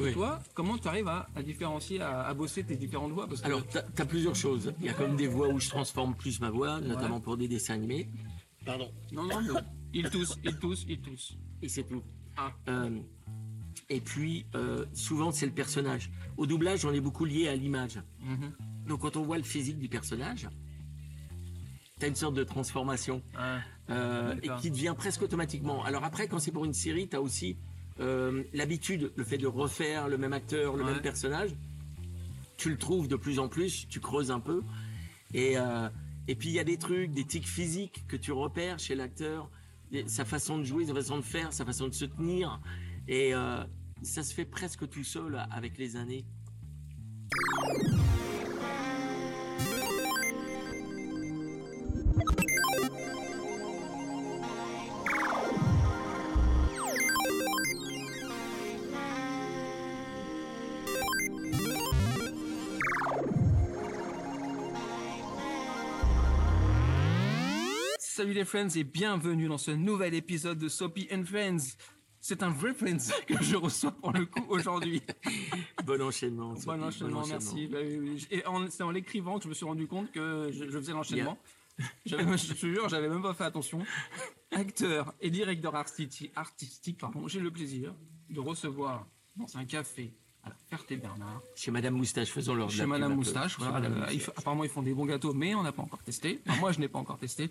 Oui. Toi, comment tu arrives à, à différencier, à, à bosser tes différentes voix? Parce que Alors, t'as as plusieurs choses. Il y a comme des voix où je transforme plus ma voix, notamment pour des dessins animés. Pardon. non, non, mais il tousse, il tousse, il tousse. Et c'est tout. Ah. Euh, et puis, euh, souvent, c'est le personnage. Au doublage, on est beaucoup lié à l'image. Mhm. Donc, quand on voit le physique du personnage, t'as une sorte de transformation Ah, euh, et qui devient presque automatiquement. Alors après, quand c'est pour une série, t'as aussi euh, l'habitude, le fait de refaire le même acteur, le Ouais. même personnage. Tu le trouves de plus en plus, tu creuses un peu. Et, euh, et puis il y a des trucs, des tics physiques que tu repères chez l'acteur, sa façon de jouer, sa façon de faire, sa façon de se tenir. Et euh, ça se fait presque tout seul avec les années. Salut les friends et bienvenue dans ce nouvel épisode de Soapy and Friends. C'est un vrai friends que je reçois pour le coup aujourd'hui. Bon enchaînement. Sophie, Bon enchaînement, merci. Bah oui, oui. Et en- c'est en l'écrivant que je me suis rendu compte que je, je faisais l'enchaînement. J'avais, je te jure, j'avais même pas fait attention. Acteur et directeur artistique, artistique pardon, j'ai le plaisir de recevoir dans un café à la Ferté-Bernard, Chez Madame Moustache, faisons leur chez Madame Moustache. Voilà, Madame Moustache. il faut- apparemment, ils font des bons gâteaux, mais on n'a pas encore testé. Enfin, moi, je n'ai pas encore testé.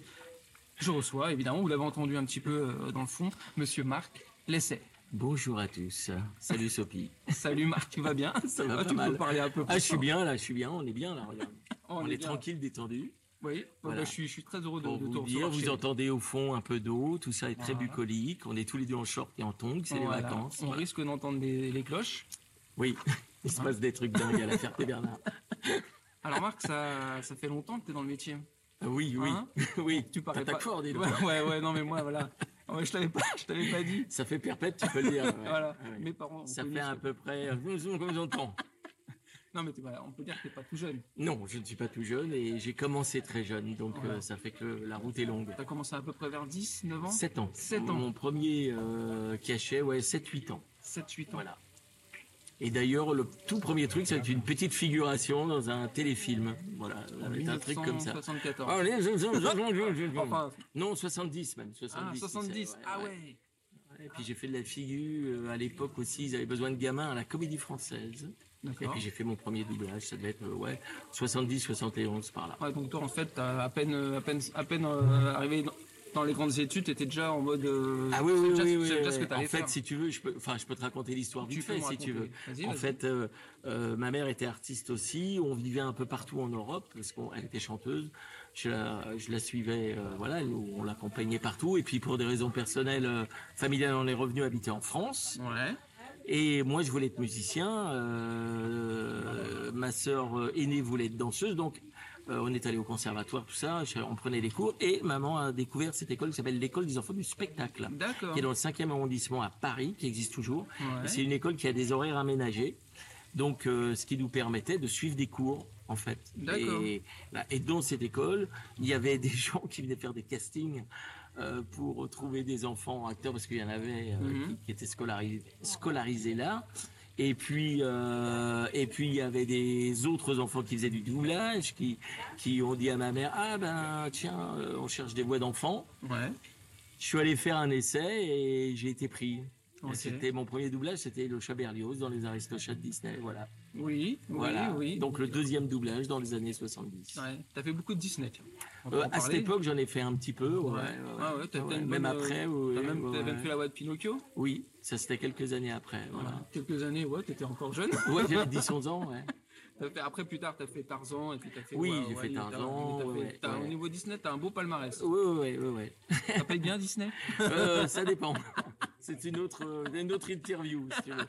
Je reçois, évidemment, vous l'avez entendu un petit peu euh, dans le fond, Monsieur Marc Lesset. Bonjour à tous. Salut Sophie. Salut Marc, tu vas bien? Ça va pas Tu mal. peux parler un peu plus Ah, je suis fort. bien là, je suis bien, on est bien là, regarde. On on est tranquille, détendu. Oui, Voilà. bah, je, suis, je suis très heureux de, Pour de vous dire, vous entendez au fond un peu d'eau, tout ça est très Voilà. bucolique. On est tous les deux en short et en tongs, c'est Voilà. les vacances. On Voilà. risque d'entendre les cloches. Oui, il se passe des trucs dingues à la Ferté-Bernard. Alors Marc, ça, ça fait longtemps que tu es dans le métier. Oui, oui, Hein oui. Tu parais pas. fort, dis donc. ouais, ouais, ouais, non mais moi voilà. Ouais, je t'avais pas, je t'avais pas dit. Ça fait perpète, tu peux le dire. ouais. Voilà. Ouais. Mes parents. Ça fait à peu près, euh, comme j'entends. Non mais voilà, on peut dire que t'es pas tout jeune. Non, je ne suis pas tout jeune et j'ai commencé très jeune, donc euh, ça fait que la route est longue. T'as commencé à peu près vers 10, 9 ans? 7 ans. Sept ans. Mon premier euh, cachet, ouais, 7-8 ans. 7, 8 ans. Voilà. Et d'ailleurs, le tout premier truc, c'est une petite figuration dans un téléfilm. Voilà, c'est un truc comme ça. 1974. Allez, je- je- je- je- je- Enfin- non, 70 même. Ah, 70. 70. ouais, Ah ouais. ouais. Et puis j'ai fait de la figure euh, à l'époque aussi. Ils avaient besoin de gamins à la Comédie Française. Et puis j'ai fait mon premier doublage. Ça devait être euh, ouais 70, 71 par là. Ouais, donc toi en fait, t'as à peine, euh, à peine, à peine euh, arrivé dans, dans les grandes études, t'étais déjà en mode. euh, Ah oui, oui, oui, déjà- oui. sais déjà oui. ce que en fait, faire. si tu veux, je peux, enfin, je peux te raconter l'histoire vite fait, si tu veux. En fait, euh, euh, ma mère était artiste aussi. On vivait un peu partout en Europe parce qu'elle était chanteuse. Je la, je la suivais, voilà, on l'accompagnait partout. Et puis pour des raisons personnelles, familiales, on est revenu habiter en France. Ouais. Et moi, je voulais être musicien. ma sœur aînée voulait être danseuse, donc on est allé au conservatoire, tout ça. on prenait les cours. Et maman a découvert cette école qui s'appelle l'école des enfants du spectacle, qui est dans le 5e arrondissement à Paris, qui existe toujours. Ouais. C'est une école qui a des horaires aménagés, donc euh, ce qui nous permettait de suivre des cours. En fait, et, voilà. et dans cette école, il y avait des gens qui venaient faire des castings euh, pour trouver des enfants acteurs parce qu'il y en avait euh, Mhm. qui, qui étaient scolarisés, scolarisés là. Et puis, euh, et puis il y avait des autres enfants qui faisaient du doublage, qui, qui ont dit à ma mère ah ben tiens, euh, on cherche des voix d'enfants. Ouais. Je suis allé faire un essai et j'ai été pris. Ok. C'était mon premier doublage, c'était le chat Berlioz dans les Aristochats de Disney, voilà. Oui. voilà. Oui. Oui. Donc le deuxième doublage dans les années 70. Ouais. T'as fait beaucoup de Disney. Euh, à cette époque, j'en ai fait un petit peu. Ouais, Ouais. ouais, Ah ouais, Même euh, après, ouais, T'as même, fait la voix de Pinocchio. Oui, ça c'était quelques années après. Voilà. Quelques années, ouais, t'étais encore jeune. Ouais, j'avais 10-11 ans, ouais. Fait- après, plus tard, t'as fait Tarzan et puis t'as fait. Oui, j'ai fait Tarzan, Au niveau Disney, t'as un beau palmarès. Oui, oui, oui, oui. Ça paye bien Disney Euh, ça dépend. C'est une autre, euh, une autre interview, si tu veux.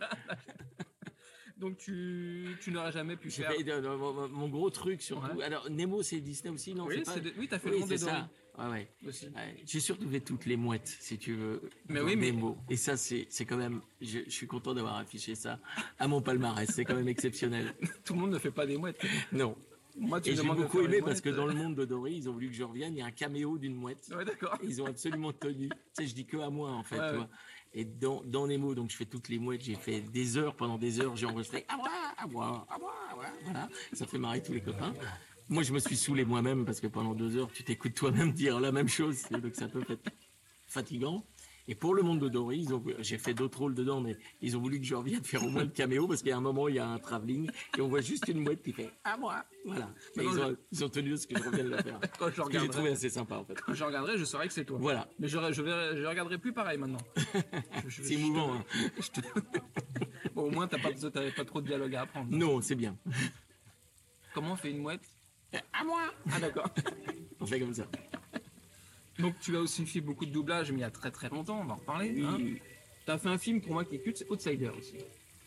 Donc tu, tu n'auras jamais pu faire. fait euh, mon, mon gros truc surtout. Ouais. Alors Nemo, c'est Disney aussi, non Oui, pas... de- oui, t'as fait oui, le monde des ça. Ouais, ouais. Ouais, J'ai surtout fait toutes les mouettes, si tu veux. Mais oui, mais- Nemo. Et ça, c'est, c'est quand même. Je, je suis content d'avoir affiché ça à mon palmarès. C'est quand même exceptionnel. Tout le monde ne fait pas des mouettes. Non. Moi, tu Et j'ai beaucoup aimé parce que dans le monde de Dory, ils ont voulu que je revienne. Il y a un caméo d'une mouette. Ouais, d'accord. Et ils ont absolument tenu. tu sais, je dis que à moi, en fait. Ouais, tu ouais. vois. Et dans, dans Nemo, donc je fais toutes les mouettes. J'ai fait des heures, pendant des heures, j'ai enregistré à moi, à moi, à moi. Voilà. Ça fait marrer tous les copains. Moi, je me suis saoulé moi-même parce que pendant deux heures, tu t'écoutes toi-même dire la même chose. Donc, ça peut être fatigant. Et pour le monde de Dory, j'ai fait d'autres rôles dedans, mais ils ont voulu que je revienne faire au moins le caméo parce a un moment, il y a un travelling et on voit juste une mouette qui fait à moi. Voilà. Ils, ont, ils ont tenu à ce que je revienne le faire. Quand je que j'ai regarderai, trouvé assez sympa, en fait. quand je regarderai, je saurai que c'est toi. Voilà. Mais je, je, je regarderai plus pareil maintenant. C'est émouvant. hein. Bon, au moins, t'as pas, pas trop de dialogue à apprendre. Non, c'est bien. Comment on fait une mouette? À moi. Ah, d'accord. On fait comme ça. Donc, tu as aussi fait beaucoup de doublage, mais il y a très très longtemps, on va en reparler. Hein. T'as fait un film pour moi qui est culte, c'est Outsider aussi.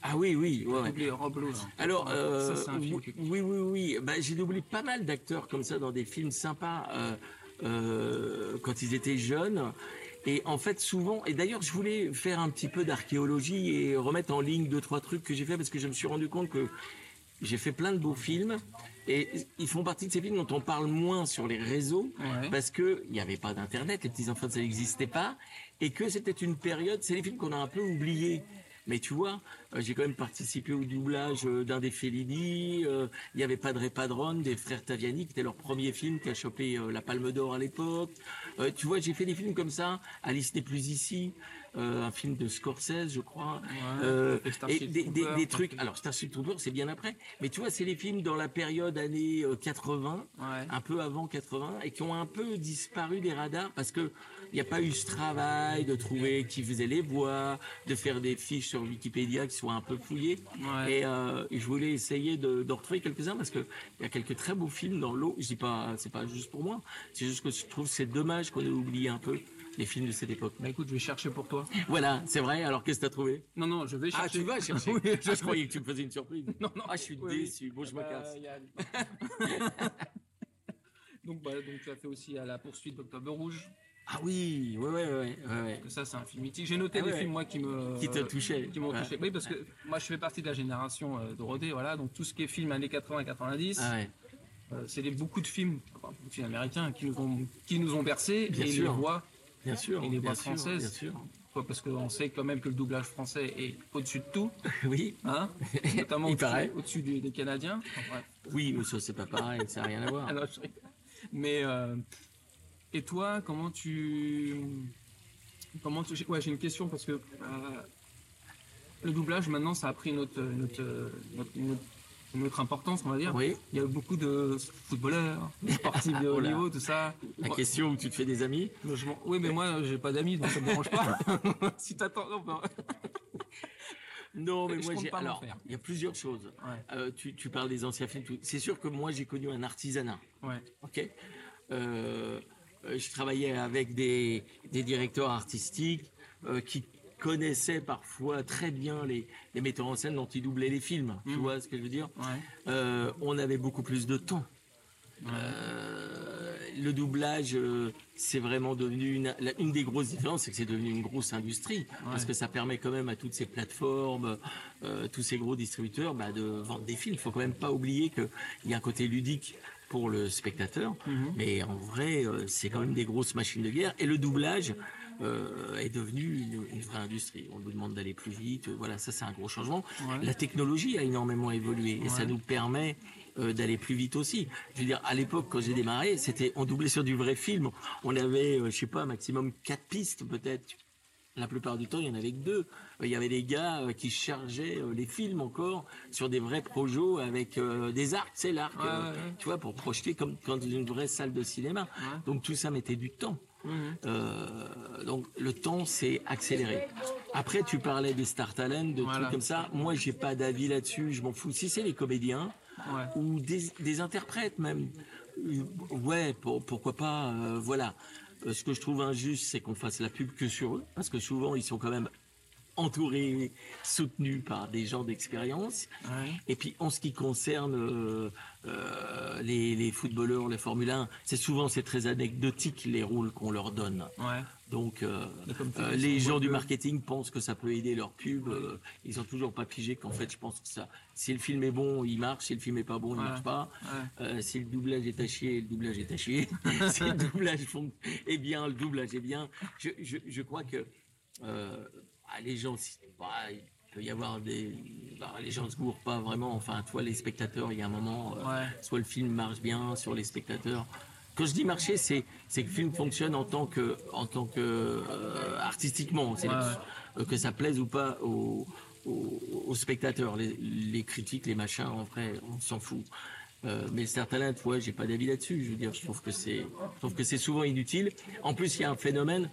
Ah oui, oui. ouais. Doublé Rob Lowe. Alors, euh, ça, un film oui, oui, oui, oui. Bah, j'ai doublé pas mal d'acteurs comme ça dans des films sympas euh, euh, quand ils étaient jeunes. Et en fait, souvent, et d'ailleurs, je voulais faire un petit peu d'archéologie et remettre en ligne deux, trois trucs que j'ai fait parce que je me suis rendu compte que j'ai fait plein de beaux films et ils font partie de ces films dont on parle moins sur les réseaux Ouais. parce que il n'y avait pas d'internet, les petits enfants ça n'existait pas et que c'était une période, c'est les films qu'on a un peu oubliés. Mais tu vois, euh, j'ai quand même participé au doublage euh, d'un des Fellini. euh, Il y avait Padre Padron des frères Taviani, qui était leur premier film qui a chopé euh, la Palme d'Or à l'époque. Euh, tu vois, j'ai fait des films comme ça. Alice n'est plus ici, euh, un film de Scorsese, je crois. Euh, et des, des- Troopers, des trucs. Alors Starship Troopers, c'est bien après. Mais tu vois, c'est les films dans la période années euh, 80 Ouais. un peu avant 80 et qui ont un peu disparu des radars parce que il n'y a pas eu ce travail de trouver qui faisait les voix, de faire des fiches sur Wikipédia qui soient un peu fouillées. Ouais. Et euh, je voulais essayer de, d'en retrouver quelques-uns parce que il y a quelques très beaux films dans l'eau. Je dis pas, c'est pas juste pour moi. C'est juste que je trouve que c'est dommage qu'on ait oublié un peu les films de cette époque. Bah écoute, je vais chercher pour toi. Voilà, c'est vrai. Alors qu'est-ce que t'as trouvé? Non, non, je vais chercher. Ah, tu vas chercher. Oui, je Ah, je croyais que tu me faisais une surprise. Non, non. Ah, je suis Oui, oui. déçu. Bon, je me Bah, casse. y a- donc, bah, donc, tu as fait aussi à la poursuite d'Octobre Rouge. Ah oui, ouais, ouais, ouais, ouais. Que ça, c'est un film mythique. J'ai noté Ah des ouais. films, moi, qui me. Qui te touchaient. Qui m'ont Ouais. touché. Oui, parce que moi, je fais partie de la génération euh, Dorothée, voilà. Donc, tout ce qui est film années 80-90, Ah ouais. euh, c'est beaucoup de films, enfin, beaucoup de films américains qui nous ont, qui nous ont bercés. Bien et sûr. les voix, Bien sûr. Et les voix françaises. Bien sûr. quoi, parce qu'on sait quand même que le doublage français est au-dessus de tout, Oui. hein? Notamment au-dessus, des, des Canadiens. Enfin. Oui, mais ça, c'est pas pareil, ça n'a rien à voir. Je. Mais euh, et toi, comment tu comment tu ouais j'ai une question parce que euh, le doublage maintenant ça a pris une autre une autre, une autre- importance on va dire. Oui, Il y a beaucoup de footballeurs, de sportifs de haut niveau, tout ça. la question où tu te fais des amis. je oui, mais moi j'ai pas d'amis donc ça me dérange pas. si t'attends, non, Non, mais Je moi, j'ai. Alors, il y a plusieurs choses. Ouais. Euh, tu, tu parles des anciens films. C'est sûr que moi, j'ai connu un artisanat. ouais. Ok. Euh, euh, je travaillais avec des, des directeurs artistiques euh, qui connaissaient parfois très bien les, les metteurs en scène dont ils doublaient les films. Tu vois ce que je veux dire Ouais. Euh, On avait beaucoup plus de temps. Euh, le doublage, euh, c'est vraiment devenu une, la- une des grosses différences, c'est que c'est devenu une grosse industrie parce que ça permet quand même à toutes ces plateformes, euh, tous ces gros distributeurs, bah, de vendre des films. Il faut quand même pas oublier qu'il y a un côté ludique pour le spectateur, mais en vrai, c'est quand même des grosses machines de guerre. Et le doublage euh, est devenu une, une vraie industrie. On nous demande d'aller plus vite. Voilà, ça c'est un gros changement. Ouais. La technologie a énormément évolué et ça nous permet euh, d'aller plus vite aussi. Je veux dire, à l'époque, quand j'ai démarré, c'était on doublait sur du vrai film. On avait, euh, je sais pas, maximum quatre pistes peut-être. La plupart du temps, il y en avait que deux. Euh, Il y avait des gars euh, qui chargeaient euh, les films encore sur des vrais projets avec euh, des arcs, c'est l'arc, Ouais, euh, tu vois, pour projeter comme, comme dans une vraie salle de cinéma. Donc tout ça mettait du temps. Euh, donc le temps s'est accéléré. Après, tu parlais des star talent, de Voilà. trucs comme ça. Moi, j'ai pas d'avis là-dessus. Je m'en fous. Si c'est les comédiens Ouais. ou des, des interprètes même, ouais, pour- pourquoi pas. euh, voilà. Euh, ce que je trouve injuste, c'est qu'on fasse la pub que sur eux, parce que souvent ils sont quand même entouré, soutenu par des gens d'expérience. Ouais. Et puis en ce qui concerne euh, euh, les, les footballeurs, les Formule 1, c'est souvent c'est très anecdotique les rôles qu'on leur donne. Ouais. Donc euh, les gens du marketing pensent que ça peut aider leur pub. euh, ils ont toujours pas pigé qu'en fait je pense que ça, si le film est bon, il marche. Si le film est pas bon, il Ouais. marche pas. Ouais. Si le doublage est à chier, le doublage est à chier. si le doublage est bien, le doublage est bien. Je, je, je crois que euh, ah, les gens, bah, il peut y avoir des, bah, les gens se gourrent pas vraiment. Enfin, toi, les spectateurs, il y a un moment, euh, Ouais. soit le film marche bien sur les spectateurs. Quand je dis marcher, c'est c'est que le film fonctionne en tant que en tant que euh, artistiquement, c'est Ouais. euh, que ça plaise ou pas aux, aux, aux spectateurs. Les, les critiques, les machins, en vrai, on s'en fout. Euh, mais Star Talent, ouais, j'ai pas d'avis là-dessus. Je veux dire, je trouve que c'est, je trouve que c'est souvent inutile. En plus, il y a un phénomène,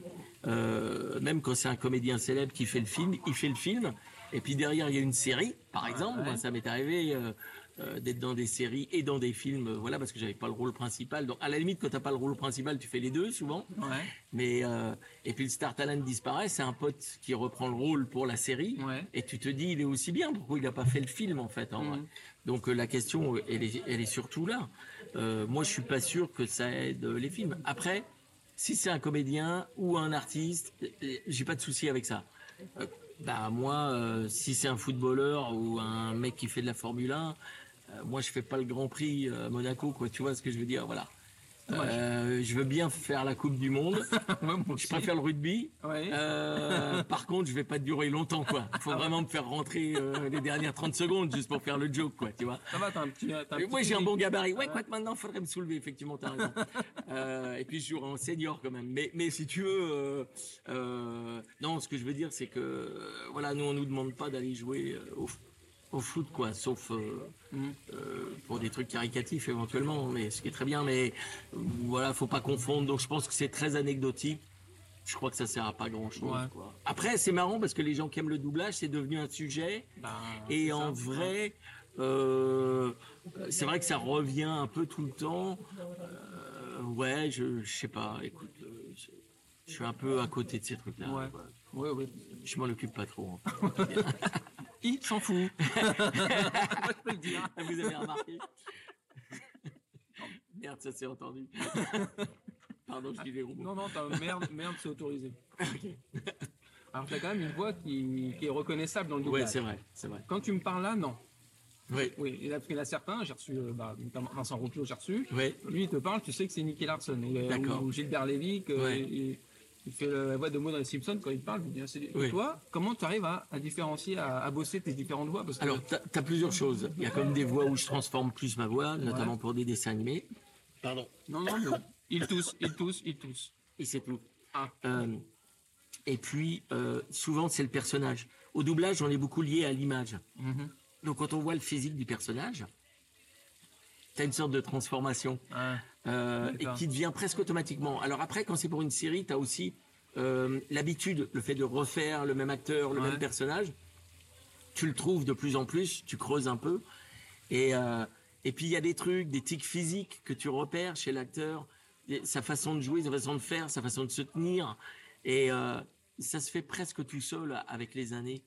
euh, même quand c'est un comédien célèbre qui fait le film, il fait le film, et puis derrière il y a une série, par exemple. ouais. Ça m'est arrivé euh, euh, d'être dans des séries et dans des films, voilà, parce que j'avais pas le rôle principal. Donc, à la limite, quand t'as pas le rôle principal, tu fais les deux souvent. Ouais. Mais euh, et puis le Star Talent disparaît, c'est un pote qui reprend le rôle pour la série. Ouais. Et tu te dis, il est aussi bien. Pourquoi il n'a pas fait le film en fait en vrai? Donc la question, elle est, elle est surtout là. Moi, je suis pas sûr que ça aide les films. Après, si c'est un comédien ou un artiste, euh, euh, j'ai pas de souci avec ça. Euh, bah moi, si c'est un footballeur ou un mec qui fait de la Formule 1, euh, moi je fais pas le Grand Prix Monaco, quoi. Tu vois ce que je veux dire? Voilà. Euh, je veux bien faire la Coupe du Monde. Ouais, Je préfère le rugby. Ouais. Euh, par contre, je vais pas durer longtemps, quoi. Il faut vraiment me faire rentrer euh, les dernières 30 secondes juste pour faire le joke, quoi, tu vois. Ça va, t'as un petit. un moi, j'ai un bon gabarit. Ouais, quoi que maintenant, faudrait me soulever, effectivement, t'as raison. Et puis, je jouerai en senior quand même. Mais, mais si tu veux, non, ce que je veux dire, c'est que, voilà, nous, on nous demande pas d'aller jouer au, foot, quoi, sauf euh, euh, pour des trucs caricatifs éventuellement, mais ce qui est très bien. Mais voilà, faut pas confondre. Donc, je pense que c'est très anecdotique. Je crois que ça sert à pas grand chose. Ouais. Après, c'est marrant parce que les gens qui aiment le doublage, c'est devenu un sujet. Bah, Et en ça. vrai, euh, c'est vrai que ça revient un peu tout le temps. Ouais, je, je sais pas. Écoute, je, je suis un peu à côté de ces trucs-là. Ouais. Ouais, ouais. Je m'en occupe pas trop. hein. Il s'en fout. Moi, je peux le dire. Vous avez remarqué Merde, ça s'est entendu. Pardon, je dis les robots. Non, non, t'as merde, merde, c'est autorisé. Alors, t'as quand même une voix qui, qui est reconnaissable dans le doublage. c'est vrai, c'est vrai. Quand tu me parles là, non. Oui, Oui, et là, parce qu'il y a certains, j'ai reçu, euh, bah, notamment Vincent Rouclot, j'ai reçu. oui. Lui, il te parle, tu sais que c'est Nicky Larson. Ou, euh, D'accord. ou Gilbert Lévy, que Ouais. Il fait la voix de mots dans les Simpsons quand il parle. je dis, c'est- Oui. Toi, comment tu arrives à, à différencier, à, à bosser tes différentes voix? Parce que, Alors, t'as as plusieurs choses. Il y a comme des voix où je transforme plus ma voix, notamment pour des dessins animés. Pardon. Non, non, non. Il tousse, il tousse, il tousse. Et c'est tout. Ah. Euh, et puis, euh, souvent, c'est le personnage. Au doublage, on est beaucoup lié à l'image. Mhm. Donc, quand on voit le physique du personnage, tu as une sorte de transformation euh, et qui devient presque automatiquement. Alors après, quand c'est pour une série, tu as aussi euh, l'habitude, le fait de refaire le même acteur, le Ouais. même personnage. Tu le trouves de plus en plus, tu creuses un peu. Et, euh, et puis, il y a des trucs, des tics physiques que tu repères chez l'acteur, sa façon de jouer, sa façon de faire, sa façon de se tenir. Et ça se fait presque tout seul avec les années.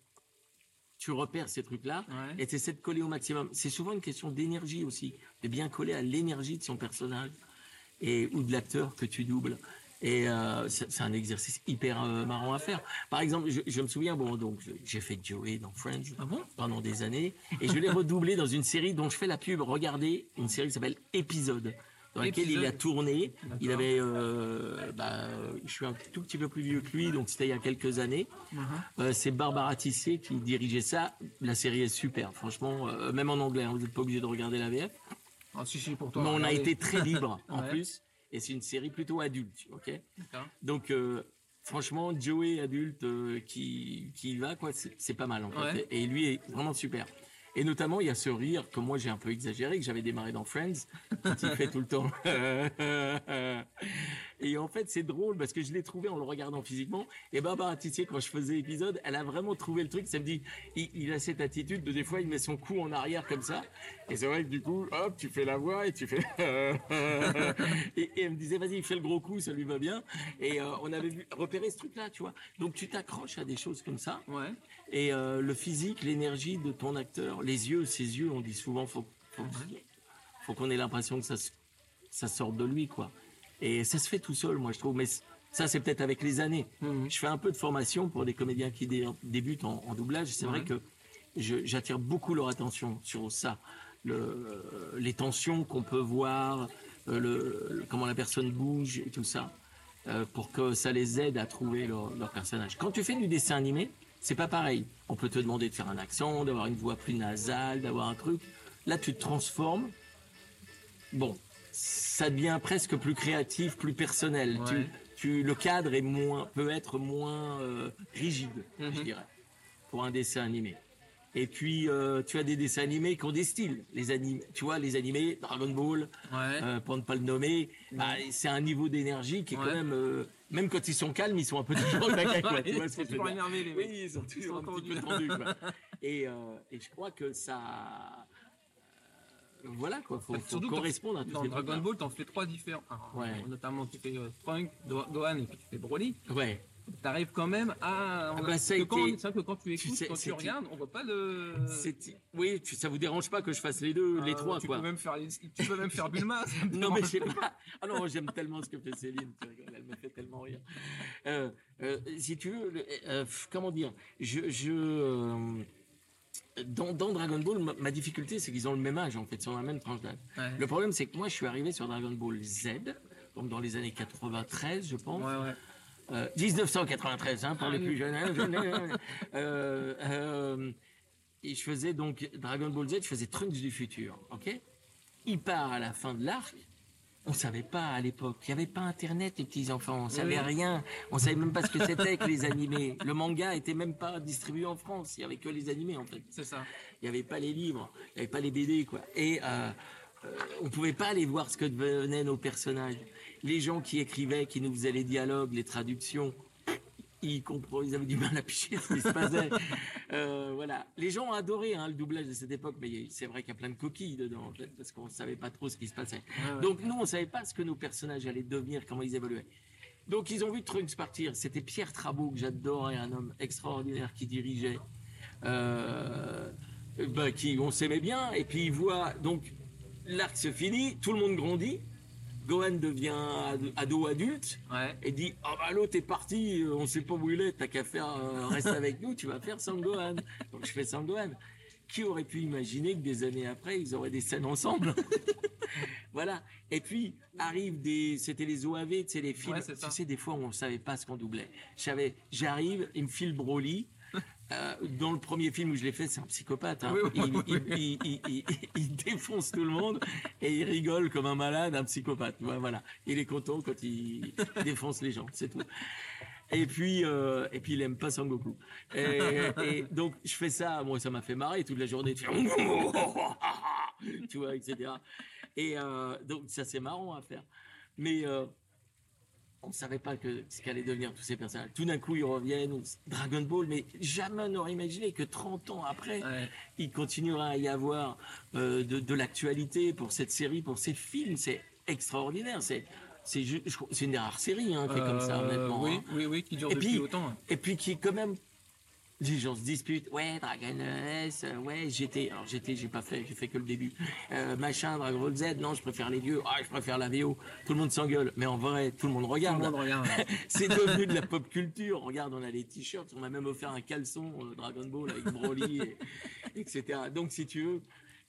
Tu repères ces trucs-là Ouais. et tu essaies de coller au maximum. C'est souvent une question d'énergie aussi, de bien coller à l'énergie de son personnage et ou de l'acteur que tu doubles. Et euh, c'est un exercice hyper euh, marrant à faire. Par exemple, je, je me souviens, bon, donc j'ai fait Joey dans Friends Ah bon? pendant des années, et je l'ai redoublé dans une série dont je fais la pub. Regardez, une série qui s'appelle Épisode, dans laquelle il a tourné. Il avait, euh, bah, je suis un tout petit peu plus vieux que lui, donc c'était il y a quelques années. Mhm. Euh, c'est Barbara Tissier qui dirigeait ça. La série est super, franchement, euh, même en anglais. hein, vous n'êtes pas obligé de regarder la VF. Ah, si, si, pour toi. Mais on a été très libre en Ouais. plus, et c'est une série plutôt adulte, ok. Donc euh, franchement, Joey adulte euh, qui qui y va quoi, c'est pas mal en fait. Ouais. Et lui est vraiment super. Et notamment, il y a ce rire que moi j'ai un peu exagéré, que j'avais démarré dans Friends, il fait tout le temps. Et en fait, c'est drôle parce que je l'ai trouvé en le regardant physiquement. Et Barbara Tissier, quand je faisais l'épisode, elle a vraiment trouvé le truc. Ça me dit, il, a cette attitude de des fois, il met son cou en arrière comme ça. Et c'est vrai que du coup, hop, tu fais la voix et tu fais. et, elle me disait, vas-y, fais le gros coup, ça lui va bien. Et euh, on avait repéré ce truc-là, tu vois. Donc tu t'accroches à des choses comme ça. Ouais. Et euh, le physique, l'énergie de ton acteur, les yeux, ses yeux, on dit souvent, faut, faut, faut qu'on ait l'impression que ça, ça sorte de lui, quoi. Et ça se fait tout seul, moi, je trouve. Mais ça, c'est peut-être avec les années. Mhm. Je fais un peu de formation pour des comédiens qui dé- débutent en, en doublage. C'est vrai que j'attire beaucoup leur attention sur ça. Le, les tensions qu'on peut voir, euh, le, le- comment la personne bouge et tout ça, euh, pour que ça les aide à trouver leur, leur personnage. Quand tu fais du dessin animé, c'est pas pareil. On peut te demander de faire un accent, d'avoir une voix plus nasale, d'avoir un truc. Là, tu te transformes. Bon, ça devient presque plus créatif, plus personnel. Ouais. Tu, tu, le cadre est moins, peut être moins euh, rigide, je Mhm. dirais, pour un dessin animé. Et puis, euh, tu as des dessins animés qui ont des styles. Les animés, tu vois, les animés, Dragon Ball, Ouais. euh, pour ne pas le nommer, bah, c'est un niveau d'énergie qui est quand même, euh, même quand ils sont calmes, ils sont un peu toujours quoi, tu vois Ils sont dire. énervés, les Oui, mecs. ils sont toujours sont un petit peu tendus. quoi. Et, et je crois que ça, voilà quoi, faut, faut Surtout correspondre à tous Dans Dragon. Ball, t'en fais trois différents. Ouais. Notamment, tu fais Trunk, Do- Gohan et puis tu fais Broly. Ouais. T'arrives quand même à. Ah bah, ça que quand- été- que quand tu écoutes, quand tu regardes, on voit pas le. Oui, tu- ça vous dérange pas que je fasse les deux, les Euh, trois tu quoi. Peux même faire les- Tu peux même faire Bulma. Non mais sais pas. Ah non, j'aime tellement ce que fait Céline. tu rigoles, Elle me fait tellement rire. Euh, euh, si tu veux, euh, comment dire, je, je dans, dans Dragon Ball, ma, ma difficulté, c'est qu'ils ont le même âge en fait, ils sont la même tranche d'âge. Ouais. Le problème, c'est que moi, je suis arrivé sur Dragon Ball Z, comme dans les années 93, je pense. Ouais, ouais. Euh, 1993, hein, pour les Ah, plus jeunes. hein, hein. Euh, euh, et je faisais donc Dragon Ball Z, je faisais Trunks du futur, ok? Il part à la fin de l'arc. On savait pas à l'époque. Il n'y avait pas Internet, les petits enfants. On savait Oui. rien. On savait même pas ce que c'était que les animés. Le manga était même pas distribué en France. Il y avait que les animés, en fait. C'est ça. Il n'y avait pas les livres, il n'y avait pas les BD, quoi. Et euh, euh, on pouvait pas aller voir ce que devenaient nos personnages. Les gens qui écrivaient, qui nous faisaient les dialogues, les traductions, ils comprenaient, ils avaient du mal à picher ce qui se passait. Euh, voilà. Les gens ont adoré hein, le doublage de cette époque, mais c'est vrai qu'il y a plein de coquilles dedans, en fait, parce qu'on ne savait pas trop ce qui se passait. ouais. Donc nous, on ne savait pas ce que nos personnages allaient devenir, comment ils évoluaient. Donc ils ont vu Trunks partir. C'était Pierre Trabot, que j'adorais, un homme extraordinaire qui dirigeait. Euh, bah, qui, on s'aimait bien. Et puis il voit, donc l'arc se finit, tout le monde grandit. Gohan devient ad- ado adulte Ouais. et dit Ah bah l'autre est parti, euh, on sait pas où il est, t'as qu'à faire, euh, reste avec nous, tu vas faire Sangohan. Donc je fais Sangohan. Qui aurait pu imaginer que des années après, ils auraient des scènes ensemble Voilà. Et puis arrivent des, c'était les OAV, tu sais les films. Ouais, tu sais des fois où on savait pas ce qu'on doublait. Je savais, j'arrive, il me file Broly. Euh, dans le premier film où je l'ai fait, c'est un psychopathe. hein. Oui, oui, il, oui, il- il- il- il- il défonce tout le monde et il rigole comme un malade, un psychopathe. Voilà. Il est content quand il défonce les gens, c'est tout. Et puis, euh, et puis il aime pas Sangoku. Et, et donc je fais ça, moi ça m'a fait marrer toute la journée. tu vois, etc. Et euh, donc ça c'est marrant à faire. Mais on ne savait pas que ce qu'allait devenir tous ces personnages. Tout d'un coup ils reviennent, Dragon Ball, mais jamais on n'aurait imaginé que 30 ans après, Ouais. il continuera à y avoir euh, de, de l'actualité pour cette série, pour ces films. C'est extraordinaire. C'est c'est une des rares séries hein, qui est comme ça, Euh, honnêtement. Oui, hein. oui, oui, qui dure Et depuis puis- autant. hein. Et puis qui quand même les gens se disputent. Ouais, Dragon S, euh, ouais, j'étais. Alors j'étais, j'ai pas fait, j'ai fait que le début. Euh, machin, Dragon Ball Z, non, je préfère les vieux. Ah, je préfère la VO. Tout le monde s'engueule. Mais en vrai, tout le monde Tout regarde. le monde regarde. C'est devenu de la pop culture. Regarde, on a les t-shirts, on m'a même offert un caleçon euh, Dragon Ball avec Broly, et- etc. Donc, si tu veux,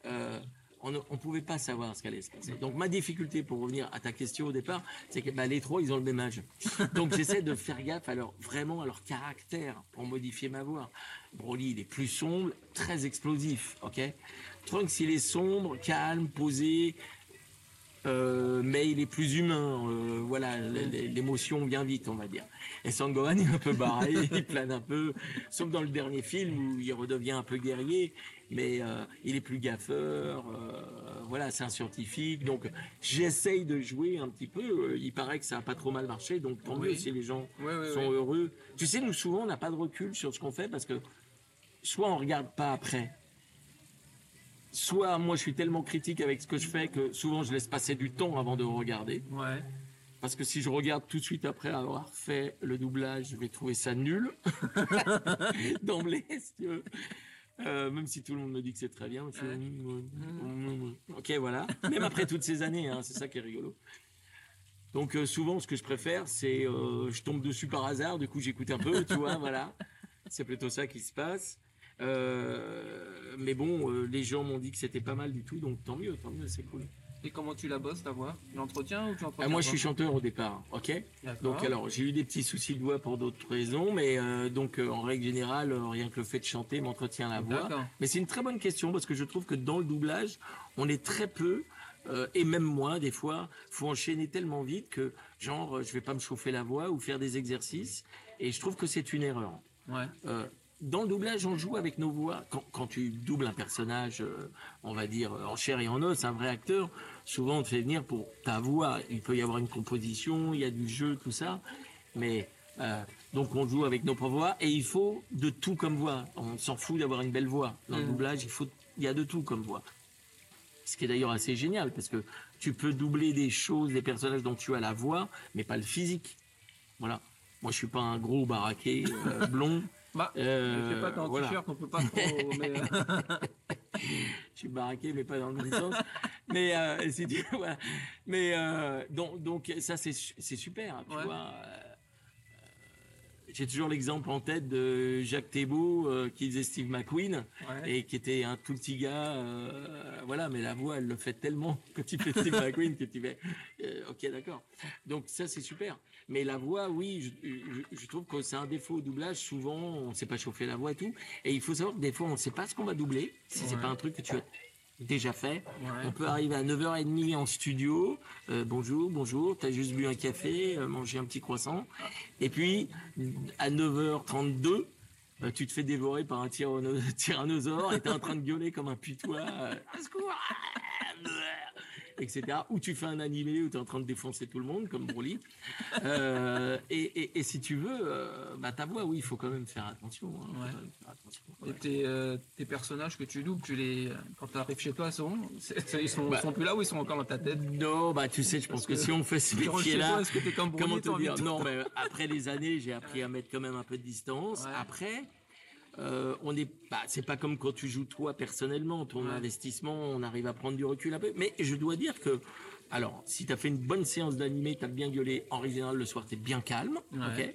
euh, on ne pouvait pas savoir ce qu'allait se passer. Donc, ma difficulté pour revenir à ta question au départ, c'est que bah, les trois, ils ont le même âge. Donc, j'essaie de faire gaffe à leur, vraiment à leur caractère pour modifier ma voix. Broly, il est plus sombre, très explosif, ok? Trunks, il est sombre, calme, posé, Euh, mais il est plus humain. euh, voilà, l'émotion vient vite, on va dire. Et Sangohan est un peu barré, il plane un peu, sauf dans le dernier film où il redevient un peu guerrier, mais euh, il est plus gaffeur. euh, voilà, c'est un scientifique. Donc j'essaye de jouer un petit peu. Euh, Il paraît que ça a pas trop mal marché, donc tant Oui. mieux si les gens sont heureux. Tu sais, nous souvent on n'a pas de recul sur ce qu'on fait parce que soit on regarde pas après, soit moi je suis tellement critique avec ce que je fais que souvent je laisse passer du temps avant de regarder. Ouais. Parce que si je regarde tout de suite après avoir fait le doublage, je vais trouver ça nul. D'emblée, si tu veux. Euh, même si tout le monde me dit que c'est très bien. Ouais. mm. Ok, voilà. Même après toutes ces années, hein, c'est ça qui est rigolo. Donc euh, souvent, ce que je préfère, c'est euh, je tombe dessus par hasard, du coup j'écoute un peu, tu vois, voilà. C'est plutôt ça qui se passe. Mais bon, les gens m'ont dit que c'était pas mal du tout, donc tant mieux, tant mieux, c'est cool. Et comment tu la bosses ta voix? Tu l'entretiens ou tu l'entretiens Ah, moi, je suis chanteur au départ, ok? Donc alors j'ai eu des petits soucis de voix pour d'autres raisons, mais euh, donc euh, en règle générale, euh, rien que le fait de chanter m'entretient la voix. Mais c'est une très bonne question parce que je trouve que dans le doublage, on est très peu. et même moi, des fois, faut enchaîner tellement vite que, genre, je vais pas me chauffer la voix ou faire des exercices. Et je trouve que c'est une erreur. Ouais. Dans le doublage, on joue avec nos voix. Quand, quand tu doubles un personnage, euh, on va dire euh, en chair et en os, un vrai acteur, souvent on te fait venir pour ta voix. Il peut y avoir une composition, il y a du jeu, tout ça. Mais euh, donc on joue avec nos propres voix et il faut de tout comme voix. On s'en fout d'avoir une belle voix. Dans le Mhm. doublage, il faut, il y a de tout comme voix. Ce qui est d'ailleurs assez génial parce que tu peux doubler des choses, des personnages dont tu as la voix, mais pas le physique. Voilà. Moi, je suis pas un gros baraqué euh, blond. Bah, Euh, je sais pas, t'es en voilà. t-shirt, on peut pas trop. mais, euh, Je suis baraqué, mais pas dans le même sens. Mais euh, c'est voilà. Mais euh, donc, donc ça c'est su- c'est super. Tu Ouais. vois. J'ai toujours l'exemple en tête de Jacques Thébault qui faisait Steve McQueen ouais. et qui était un tout petit gars. Voilà, mais la voix elle le fait tellement quand il fait Steve McQueen que tu fais. euh, ok, d'accord. Donc ça c'est super. Mais la voix, oui, je, je- je trouve que c'est un défaut au doublage. Souvent, on ne sait pas chauffer la voix et tout. Et il faut savoir que des fois, on ne sait pas ce qu'on va doubler. Si c'est Ouais. pas un truc que tu as déjà fait. Ouais. On peut arriver à 9h30 en studio. Euh, bonjour, bonjour. T'as juste bu un café, euh, mangé un petit croissant. Et puis, à 9h32, euh, tu te fais dévorer par un tyranno- tyrannosaure et t'es en train de gueuler comme un putois. etc. Ou tu fais un animé où tu es en train de défoncer tout le monde, comme Broly. Euh, et, et- et si tu veux, euh, bah, ta voix, oui, il faut quand même faire attention. hein, Ouais. même faire attention. Et Ouais. tes, euh, tes personnages que tu doubles, tu les, quand tu arrives chez toi, ils sont, ils sont, Bah. sont plus là ou ils sont encore dans ta tête? Non, bah tu sais, je pense que si on fait ce métier-là, est-ce que t'es comme Broly, comment te dire? Non, mais après les années, j'ai appris à mettre quand même un peu de distance. Ouais. Après, euh, on est, bah, c'est pas comme quand tu joues toi personnellement, ton Ouais. investissement, on arrive à prendre du recul un peu. Mais je dois dire que, alors, si t'as fait une bonne séance d'animé, t'as bien gueulé, en général le soir t'es bien calme, Ouais. ok?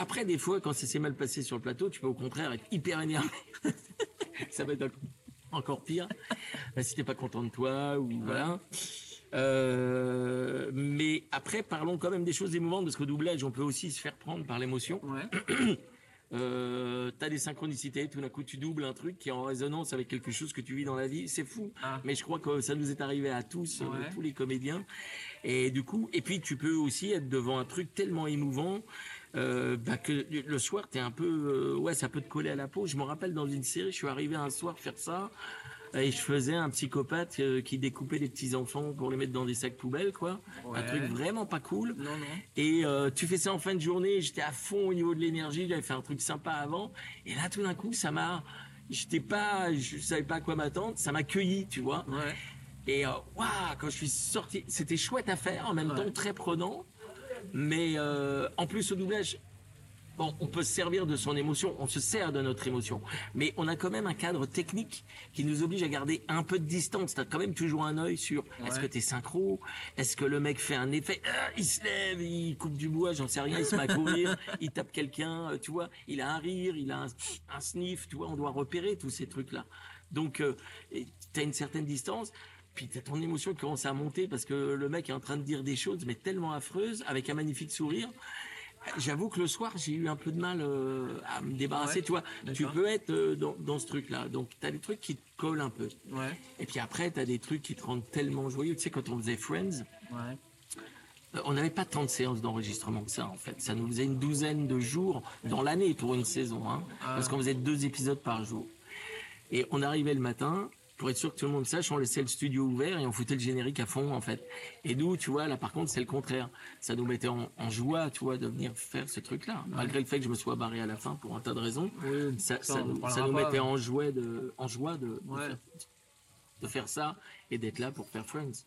Après, des fois, quand ça s'est mal passé sur le plateau, tu peux au contraire être hyper énervé. ça va être encore pire. Bah, si t'es pas content de toi ou voilà. Euh, mais après, parlons quand même des choses émouvantes parce qu'au doublage, on peut aussi se faire prendre par l'émotion. Euh, t'as des synchronicités, tout d'un coup tu doubles un truc qui est en résonance avec quelque chose que tu vis dans la vie, c'est fou. Ah. Mais je crois que ça nous est arrivé à tous, euh, Ouais. tous les comédiens. Et du coup, et puis tu peux aussi être devant un truc tellement émouvant euh, bah, que le soir t'es un peu, euh, ouais, ça peut te coller à la peau. Je me rappelle dans une série, je suis arrivé un soir faire ça. Et je faisais un psychopathe euh, qui découpait les petits enfants pour les mettre dans des sacs poubelles, quoi. Ouais. Un truc vraiment pas cool. Non, non. Et euh, tu fais ça en fin de journée, j'étais à fond au niveau de l'énergie, j'avais fait un truc sympa avant, et là tout d'un coup ça m'a, j'étais pas, je savais pas à quoi m'attendre, ça m'a cueilli, tu vois. Ouais. Et euh, waouh, quand je suis sorti, c'était chouette à faire, en même Ouais. temps très prenant, mais euh, en plus au doublage. Bon, on peut se servir de son émotion, on se sert de notre émotion, mais on a quand même un cadre technique qui nous oblige à garder un peu de distance. T'as quand même toujours un œil sur est-ce que t'es synchro, est-ce que le mec fait un effet, Ah, il se lève, il coupe du bois, j'en sais rien, il se met à courir, il tape quelqu'un, euh, tu vois, il a un rire, il a un, un sniff, tu vois, on doit repérer tous ces trucs-là. Donc, euh, t'as une certaine distance. Puis t'as ton émotion qui commence à monter parce que le mec est en train de dire des choses mais tellement affreuses avec un magnifique sourire. J'avoue que le soir, j'ai eu un peu de mal euh, à me débarrasser. Ouais, tu vois, tu peux être euh, dans, dans ce truc-là. Donc, tu as des trucs qui te collent un peu. Ouais, Et puis après, tu as des trucs qui te rendent tellement joyeux. Tu sais, quand on faisait Friends, ouais. euh, on n'avait pas tant de séances d'enregistrement que ça, en fait. Ça nous faisait une douzaine de jours dans l'année pour une saison. Hein, Ah. Parce qu'on faisait deux épisodes par jour. Et on arrivait le matin, pour être sûr que tout le monde sache, on laissait le studio ouvert et on foutait le générique à fond, en fait. Et nous, tu vois, là, par contre, c'est le contraire. Ça nous mettait en, en joie, tu vois, de venir faire ce truc-là. Malgré le fait que je me sois barré à la fin pour un tas de raisons. Oui, Ça, nous, ça mettait en, joie de, en joie de, de faire, de faire ça et d'être là pour faire Friends.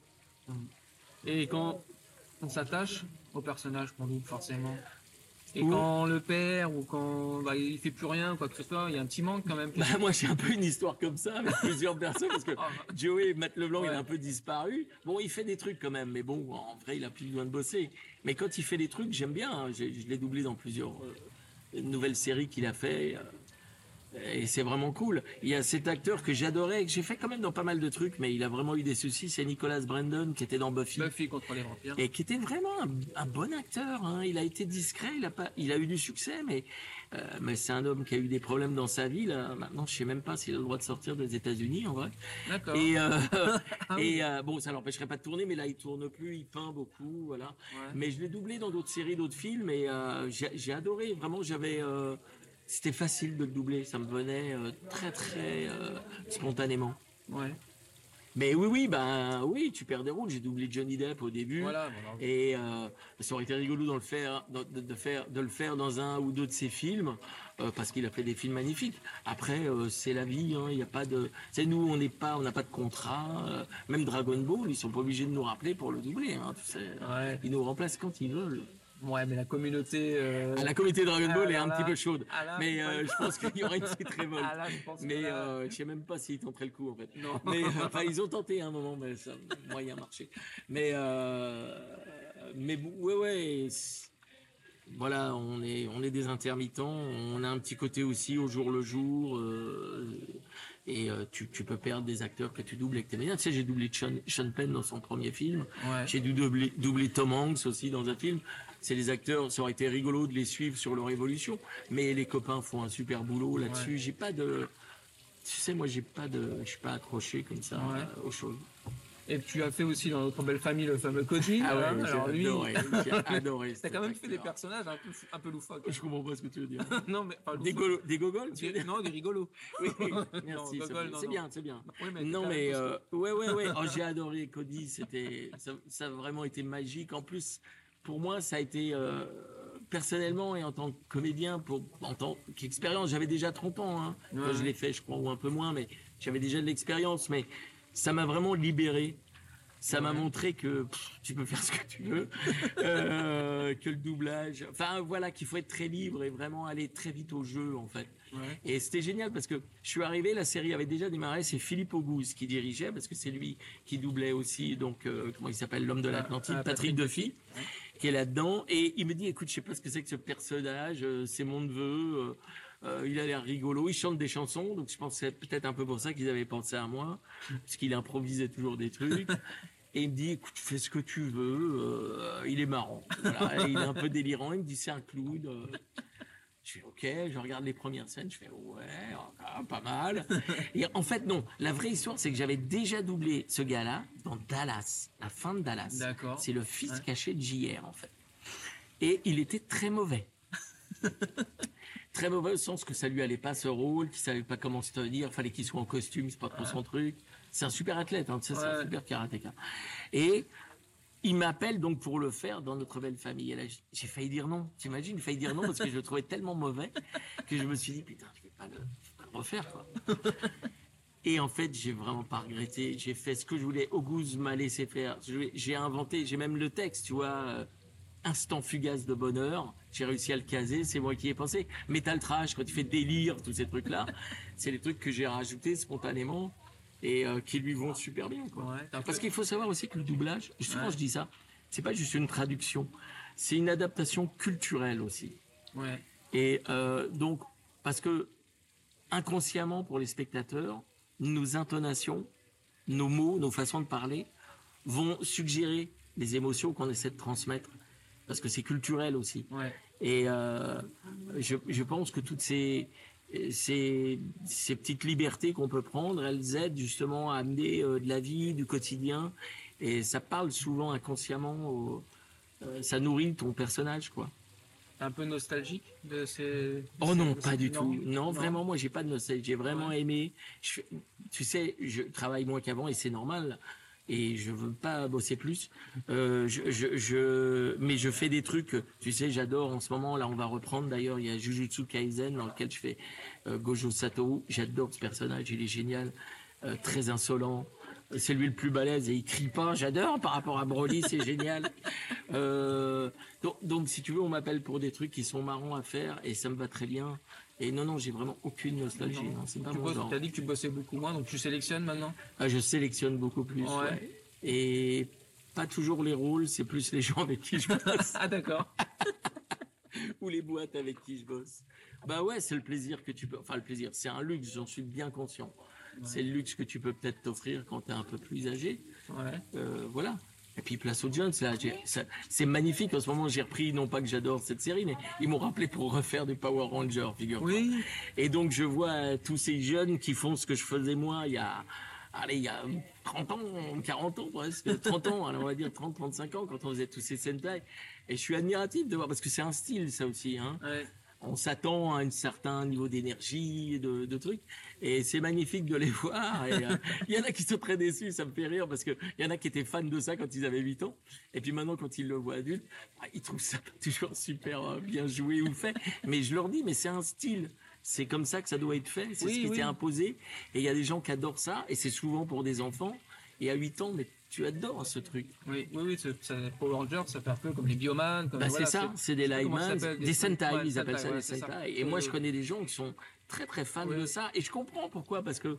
Et quand on s'attache au personnage qu'on double forcément. Et quand on le perd ou quand bah, il fait plus rien, quoi que ce soit, il y a un petit manque quand même. Bah, moi, j'ai un peu une histoire comme ça avec plusieurs personnes parce que Ah, Joey Matt Leblanc, il a un peu disparu. Bon, il fait des trucs quand même, mais bon, en vrai, il a plus besoin de bosser. Mais quand il fait des trucs, j'aime bien. hein. Je l'ai doublé dans plusieurs euh, nouvelles séries qu'il a fait. euh, et c'est vraiment cool. Il y a cet acteur que j'adorais, que j'ai fait quand même dans pas mal de trucs, mais il a vraiment eu des soucis. C'est Nicolas Brandon qui était dans Buffy. Buffy contre les vampires. Et qui était vraiment un, un bon acteur. hein. Il a été discret, il a, pas, il a eu du succès, mais, euh, mais c'est un homme qui a eu des problèmes dans sa vie. Là. Maintenant, je sais même pas s'il a le droit de sortir des États-Unis, en vrai. D'accord. Et, euh, Ah et euh, bon, ça l'empêcherait pas de tourner, mais là, il tourne plus, il peint beaucoup, voilà. Ouais. Mais je l'ai doublé dans d'autres séries, d'autres films, et j'ai adoré. Vraiment, j'avais. C'était facile de le doubler, ça me venait euh, très très euh, spontanément. Ouais. Mais oui, oui, ben oui, tu perds des rôles. J'ai doublé Johnny Depp au début. Voilà. Et euh, ça aurait été rigolo de le faire, de, de- de faire, de le faire dans un ou deux de ses films, euh, parce qu'il a fait des films magnifiques. Après, euh, c'est la vie, hein, il n'y a pas de. C'est nous, on n'est pas, on n'a pas de contrat. même Dragon Ball, ils sont pas obligés de nous rappeler pour le doubler. Hein, tu sais. Ouais. Ils nous remplacent quand ils veulent. Ouais, mais la communauté. euh, Ah, la communauté Dragon Ah, Ball est un là- petit peu chaude, ah mais euh, je pense qu'il y aura une petite révolte. Ah là, je pense Mais là- euh, je sais même pas s'ils tenteraient le coup en fait. Non. Mais euh, enfin, ils ont tenté à un moment, mais ça a moyen marché. Mais euh, mais ouais ouais. Voilà, on est on est des intermittents. On a un petit côté aussi au jour le jour. euh, et euh, tu, tu peux perdre des acteurs que tu doubles et que t'aimes bien. Tu sais, j'ai doublé Sean, Sean Penn dans son premier film. Ouais. J'ai dû doubler, doubler Tom Hanks aussi dans un film. C'est les acteurs, ça aurait été rigolo de les suivre sur leur évolution, mais les copains font un super boulot là-dessus. J'ai pas de, tu sais, moi j'ai pas de, je suis pas accroché comme ça Ouais. euh, aux choses. Et tu as fait aussi dans notre belle famille le fameux Koji. Ah ouais, hein, alors j'ai lui, adoré, adoré. t'as quand même fait des personnages un peu, un peu loufoques. Je comprends pas ce que tu veux dire. non, mais pas Des, des gogoles, tu veux dire Non, des rigolos. Oui, oui. Non, Merci, c'est bien, c'est bien. Oui, mais Non mais euh, ouais ouais ouais oh, j'ai adoré Cody c'était ça, ça a vraiment été magique en plus pour moi ça a été euh, personnellement et en tant que comédien pour en tant qu'expérience j'avais déjà 30 ans hein, Ouais. quand je l'ai fait je crois ou un peu moins mais j'avais déjà de l'expérience. Mais ça m'a vraiment libéré. Ça m'a montré que pff, tu peux faire ce que tu veux, euh, que le doublage, enfin voilà, qu'il faut être très libre et vraiment aller très vite au jeu en fait. Ouais. Et c'était génial parce que je suis arrivé, la série avait déjà démarré, c'est Philippe Auguste qui dirigeait parce que c'est lui qui doublait aussi, donc euh, comment il s'appelle, l'homme de l'Atlantide, ah, Patrick Patrick Duffy, qui est là-dedans. Et il me dit, écoute, je sais pas ce que c'est que ce personnage, euh, c'est mon neveu, euh, euh, il a l'air rigolo, il chante des chansons, donc je pense que c'est peut-être un peu pour ça qu'ils avaient pensé à moi, parce qu'il improvisait toujours des trucs. Et il me dit, écoute, fais ce que tu veux, euh, il est marrant. Voilà, il est un peu délirant, il me dit, c'est un clown. euh. Je fais OK, je regarde les premières scènes, je fais ouais, ah, pas mal. Et en fait, non, la vraie histoire, c'est que j'avais déjà doublé ce gars-là dans Dallas, la fin de Dallas. D'accord. C'est le fils Ouais. caché de JR, en fait. Et il était très mauvais. très mauvais au sens que ça lui allait pas ce rôle, qu'il savait pas comment se tenir, fallait qu'il soit en costume, c'est pas trop son truc. C'est un super athlète, hein, tu sais, c'est un Ouais. super karatéka. Et il m'appelle donc pour le faire dans notre belle famille. Là, j'ai failli dire non. T'imagines, j'ai failli dire non parce que je le trouvais tellement mauvais que je me suis dit, putain, je vais pas le, vais pas le refaire, quoi. Et en fait, j'ai vraiment pas regretté. J'ai fait ce que je voulais. Auguste m'a laissé faire. J'ai inventé, j'ai même le texte, tu vois. euh, Instant fugace de bonheur. J'ai réussi à le caser, c'est moi qui ai pensé. Metal trash, quand tu fais délire, tous ces trucs-là, c'est les trucs que j'ai rajoutés spontanément et euh, qui lui vont super bien, quoi. Ouais, Parce qu'il faut savoir aussi que le doublage, souvent Ouais. je dis ça, c'est pas juste une traduction, c'est une adaptation culturelle aussi. Ouais. Et euh, donc, parce que inconsciemment pour les spectateurs, nos intonations, nos mots, nos façons de parler vont suggérer les émotions qu'on essaie de transmettre parce que c'est culturel aussi. Ouais. Et euh, je, je pense que toutes ces, ces, ces petites libertés qu'on peut prendre, elles aident justement à amener euh, de la vie, du quotidien. Et ça parle souvent inconsciemment, au- euh, ça nourrit ton personnage, quoi. Un peu nostalgique de ces. Oh non, ces- pas du non tout. Non, vraiment, moi, j'ai pas de nostalgie. J'ai vraiment Ouais. aimé. Je tu sais, je travaille moins qu'avant et c'est normal. Et je veux pas bosser plus. Euh, je, je, je- mais je fais des trucs. Tu sais, j'adore en ce moment. Là, on va reprendre. D'ailleurs, il y a Jujutsu Kaisen dans lequel je fais euh, Gojo Satoru. J'adore ce personnage. Il est génial, euh, très insolent. C'est lui le plus balèze et il crie pas. J'adore par rapport à Broly, c'est génial. Donc, donc, si tu veux, on m'appelle pour des trucs qui sont marrants à faire et ça me va très bien. Et non, non, j'ai vraiment aucune nostalgie. Non, c'est pas Tu mon bosses- genre. T'as dit que tu bossais beaucoup moins, donc tu sélectionnes maintenant Ah, je sélectionne beaucoup plus. Ouais. ouais. Et pas toujours les rôles, c'est plus les gens avec qui je bosse Ah d'accord. ou les boîtes avec qui je bosse. Bah ouais, c'est le plaisir que tu peux. Enfin, le plaisir, c'est un luxe, j'en suis bien conscient. C'est le luxe que tu peux peut-être t'offrir quand tu es un peu plus âgé. Ouais. Euh, voilà. Et puis place aux Jones, là, c'est magnifique. En ce moment, j'ai repris, non pas que j'adore cette série, mais ils m'ont rappelé pour refaire du Power Ranger, figure. Oui. Et donc, je vois tous ces jeunes qui font ce que je faisais moi il y a, allez, il y a 30 ans, 40 ans presque, 30 ans, alors on va dire 30, 35 ans quand on faisait tous ces Sentai. Et je suis admiratif de voir, parce que c'est un style, ça aussi, hein Ouais. On s'attend à un certain niveau d'énergie, de, de trucs, et c'est magnifique de les voir. et, euh, Il y en a qui sont très déçus, ça me fait rire, parce qu'il y en a qui étaient fans de ça quand ils avaient 8 ans, et puis maintenant quand ils le voient adulte, bah, ils trouvent ça toujours super euh, bien joué ou fait. Mais je leur dis, mais c'est un style. C'est comme ça que ça doit être fait, c'est Oui, ce qui oui. t'est imposé. Et il y a des gens qui adorent ça, et c'est souvent pour des enfants. Et à 8 ans, mais tu adores ce truc. Oui, oui, oui, c'est- c'est- Power Rangers, ça fait un peu comme les Bioman. Comme, Bah, voilà, c'est ça, c'est des ça Lightman, s'appelle, des Sentai, ouais, ils appellent ça ouais, des Sentai. Et moi, je connais des gens qui sont très très fans de ça, et je comprends pourquoi, parce que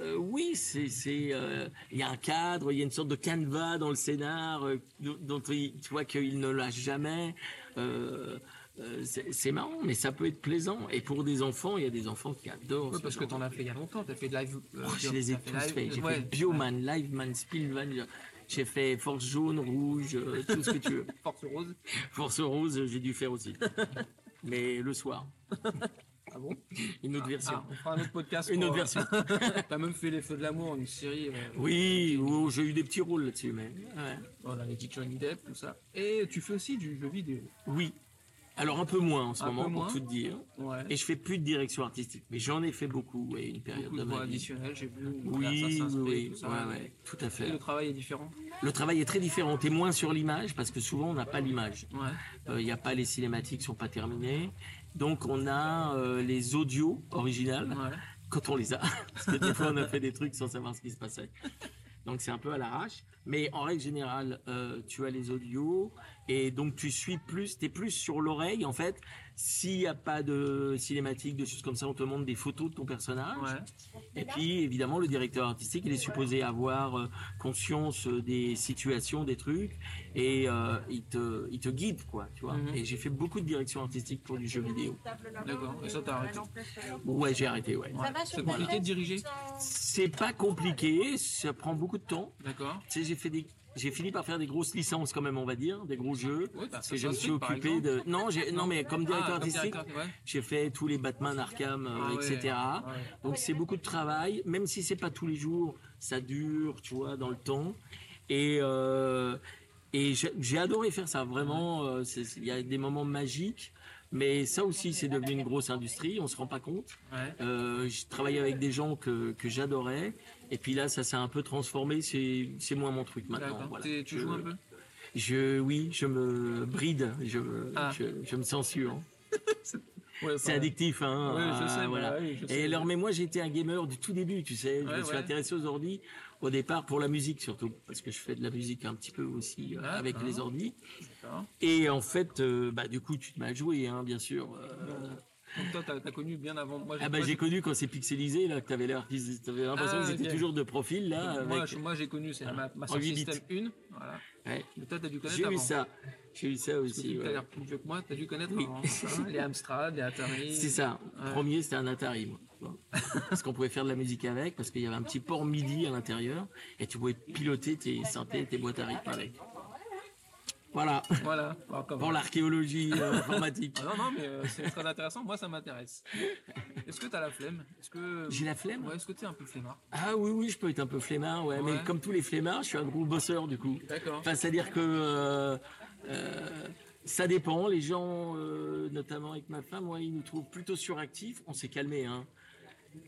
euh, oui, c'est euh, il y a un cadre, il y a une sorte de canevas dans le scénar euh, dont dont il- tu vois qu'il ne lâche jamais. Euh, euh, c'est marrant, mais ça peut être plaisant. Et pour des enfants, il y a des enfants qui adorent. Ce parce que genre t'en as fait il y a longtemps, t'as fait de live. euh, Oh, je les ai tous faits. J'ai ouais. fait Bioman, Liveman, Spillman, j'ai fait Force jaune, rouge, euh, tout ce que tu veux. Force Rose. Force rose, j'ai dû faire aussi. Mais le soir. Ah bon? Une autre version. Ah, on fera un autre podcast. Une pour, autre euh, version. T'as même fait Les Feux de l'amour, une série. euh, Oui, oh, j'ai eu des petits rôles là-dessus, mais. ouais. On avait dit Johnny Depp, tout ça. Et tu fais aussi du jeu vidéo. Oui. Alors un peu moins en ce Un moment, moins. pour tout te dire. Ouais. Et je fais plus de direction artistique. Mais j'en ai fait beaucoup, et une période Beaucoup de de voix additionnelles, j'ai vu. Oui, oui, tout ça. Ouais, ouais, tout à Et fait. le travail est différent? Le travail est très différent. T'es moins sur l'image, parce que souvent on n'a pas l'image. Ouais. Il n'y a pas les cinématiques, sont pas terminées. Donc on a euh, les audios originales. Quand on les a. Parce que des fois, on a fait des trucs sans savoir ce qui se passait. Donc, c'est un peu à l'arrache. Mais en règle générale, euh, tu as les audios et donc tu suis plus, tu es plus sur l'oreille en fait. S'il n'y a pas de cinématique, de choses comme ça, on te montre des photos de ton personnage. Ouais. Et puis, évidemment, le directeur artistique, il est supposé avoir euh, conscience euh, des situations, des trucs, et euh, il, te, il te guide, quoi, tu vois. Mhm. Et j'ai fait beaucoup de direction artistique pour du jeu vidéo. D'accord. Et ça, t'as arrêté. Ouais, j'ai arrêté, ouais. Ouais. C'est compliqué de diriger. C'est pas compliqué, ça prend beaucoup de temps. D'accord. Tu sais, j'ai fait des, j'ai fini par faire des grosses licences quand même, on va dire, des gros jeux. Oui, bah, parce que je me suis occupé de. Non, j'ai, non, mais comme directeur Ah, artistique, ouais. j'ai fait tous les Batman, Arkham, euh, Ah etc. ouais. Donc c'est beaucoup de travail, même si c'est pas tous les jours, ça dure, tu vois, dans le temps. Et euh, et j'ai adoré faire ça, vraiment. euh, Il y a des moments magiques, mais ça aussi, c'est devenu une grosse industrie. On se rend pas compte. Euh, je travaillais avec des gens que, que j'adorais. Et puis là, ça s'est un peu transformé. C'est moins mon truc maintenant. Voilà. Tu joues un peu je, Oui, je me bride. Je, me- Ah. je, je me censure. Ouais, C'est addictif, hein. Ouais, je sais, voilà. oui, je sais. Et alors, mais moi, été un gamer du tout début, tu sais. Je me suis intéressé aux ordi au départ pour la musique surtout, parce que je fais de la musique un petit peu aussi euh, Ah, avec ah. les ordi. Et en fait, euh, bah, du coup, tu te m'as joué, hein, bien sûr. Euh, Donc toi, t'as as connu bien avant. Moi, ah bah j'ai connu quand c'est pixelisé là que t'avais l'impression Ah, que c'était toujours de profil là Moi, avec je- moi, j'ai connu, c'est Voilà. ma, ma En Sound huit System bits. 1. Voilà. Ouais. Mais toi, t'as dû connaître J'ai eu ça. J'ai eu ça aussi. tu ouais. as l'air plus vieux que moi, t'as dû connaître Oui. avant. hein, les Amstrad, les Atari. C'est ça. Ouais. Premier, c'était un Atari. moi. Bon. parce qu'on pouvait faire de la musique avec, parce qu'il y avait un petit port MIDI à l'intérieur, et tu pouvais piloter tes synthés, tes boîtes à rythme avec. Voilà, Voilà. Pour l'archéologie euh, informatique. Ah non, non, mais euh, c'est très intéressant. Moi, ça m'intéresse. Est-ce que t'as la flemme? Est-ce que J'ai la flemme? Ouais, est-ce que t'es un peu flemmard? Ah oui, oui, je peux être un peu flemmard, ouais, mais comme tous les flemmards, je suis un gros bosseur du coup. D'accord. Enfin, c'est-à-dire que euh, euh, ça dépend. Les gens, euh, notamment avec ma femme, ouais, ils nous trouvent plutôt suractifs. On s'est calmé, hein.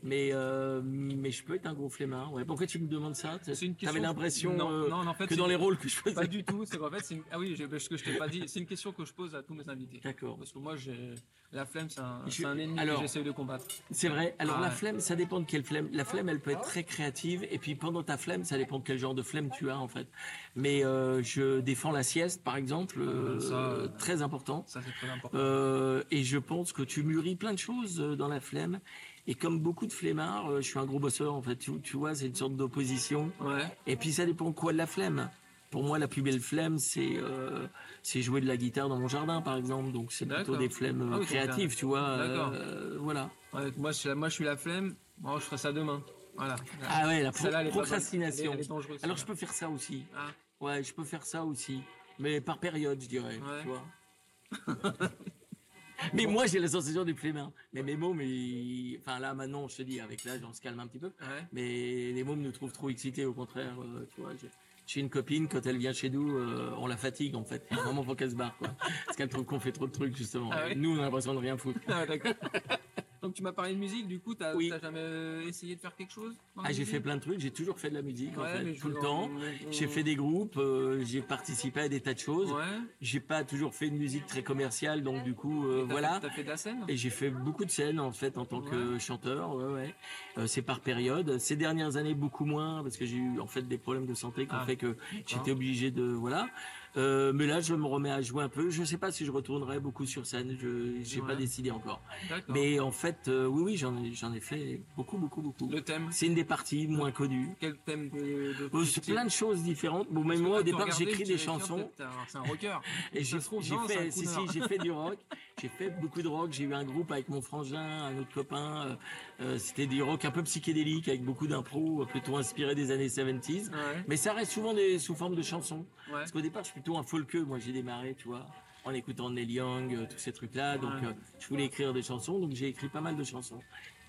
Mais, euh, mais je peux être un gros flemmard. Ouais. Pourquoi tu me demandes ça? T'avais question- l'impression Non, euh, non, en fait, que dans les rôles que je faisais. Pas du tout. C'est qu'en fait, c'est une... ah oui, parce que je t'ai pas dit. C'est une question que je pose à tous mes invités. D'accord. Parce que moi, j'ai la flemme, c'est un, Je- c'est un ennemi alors- que j'essaie de combattre. C'est vrai. Alors Ah la ouais. flemme, ça dépend de quelle flemme. La flemme, elle peut être très créative. Et puis pendant ta flemme, ça dépend de quel genre de flemme tu as en fait. Mais euh, je défends la sieste, par exemple, euh, ça, euh, très important. Ça, c'est très important. Et je pense que tu mûris plein de choses dans la flemme. Et comme beaucoup de flemmards, je suis un gros bosseur en fait. Tu, tu vois, c'est une sorte d'opposition. Ouais. Et puis ça dépend quoi de la flemme. Pour moi, la plus belle flemme, c'est euh, c'est jouer de la guitare dans mon jardin, par exemple. Donc c'est plutôt des flemmes Ah oui, créatives, tu vois. Euh, voilà. Ouais, moi, je, moi, je suis la flemme. Bon, je ferai ça demain. Voilà. Ah ouais, la pro- procrastination. Elle est- elle est dangereuse, Alors je peux faire ça aussi. Ah, Ouais, je peux faire ça aussi. Mais par période, je dirais. Ouais. Tu vois. mais moi, j'ai la sensation du flemmard. Mais mes mômes, ils- enfin là, maintenant, je te dis, avec l'âge, on se calme un petit peu. ouais. Mais les mômes nous trouvent trop excités, au contraire. euh, tu vois, j'ai une copine, quand elle vient chez nous, euh, on la fatigue, en fait. Moment, faut qu'elle se barre, quoi. Parce qu'elle trouve qu'on fait trop de trucs, justement. Ah Nous, on a l'impression de rien foutre. Ah, d'accord. Donc, tu m'as parlé de musique, du coup, t'as Oui. jamais euh, essayé de faire quelque chose Ah, j'ai fait plein de trucs, j'ai toujours fait de la musique, en fait, tout le temps. on- J'ai fait des groupes, euh, j'ai participé à des tas de choses. Ouais. J'ai pas toujours fait une musique très commerciale, donc du coup, euh, T'as voilà. fait- T'as fait de la scène Et j'ai fait beaucoup de scènes en fait en tant que chanteur, ouais, ouais. Euh, c'est par période. Ces dernières années beaucoup moins parce que j'ai eu en fait des problèmes de santé qui ont Ah, fait que j'étais obligé de voilà. Euh, mais là je me remets à jouer un peu. Je sais pas si je retournerai beaucoup sur scène. Je Ouais. pas décidé encore. Mais en fait euh, oui oui j'en ai j'en ai fait beaucoup beaucoup beaucoup. Le thème C'est une des parties moins connues. Quel thème de. de Euh, c'est plein de choses différentes. Bon, même moi, au départ, j'écris des chansons. C'est un rocker. Et j'ai fait, si, si, j'ai fait du rock. J'ai fait beaucoup de rock. J'ai eu un groupe avec mon frangin, un autre copain. euh, euh, C'était du rock un peu psychédélique avec beaucoup d'impro, euh, plutôt inspiré des années 70s. Ouais. Mais ça reste souvent des, sous forme de chansons. Ouais. Parce qu'au départ, je suis plutôt un folkeux. Moi, j'ai démarré, tu vois, en écoutant Neil Young, euh, tous ces trucs-là. Donc, Ouais. euh, je voulais écrire des chansons. Donc, j'ai écrit pas mal de chansons.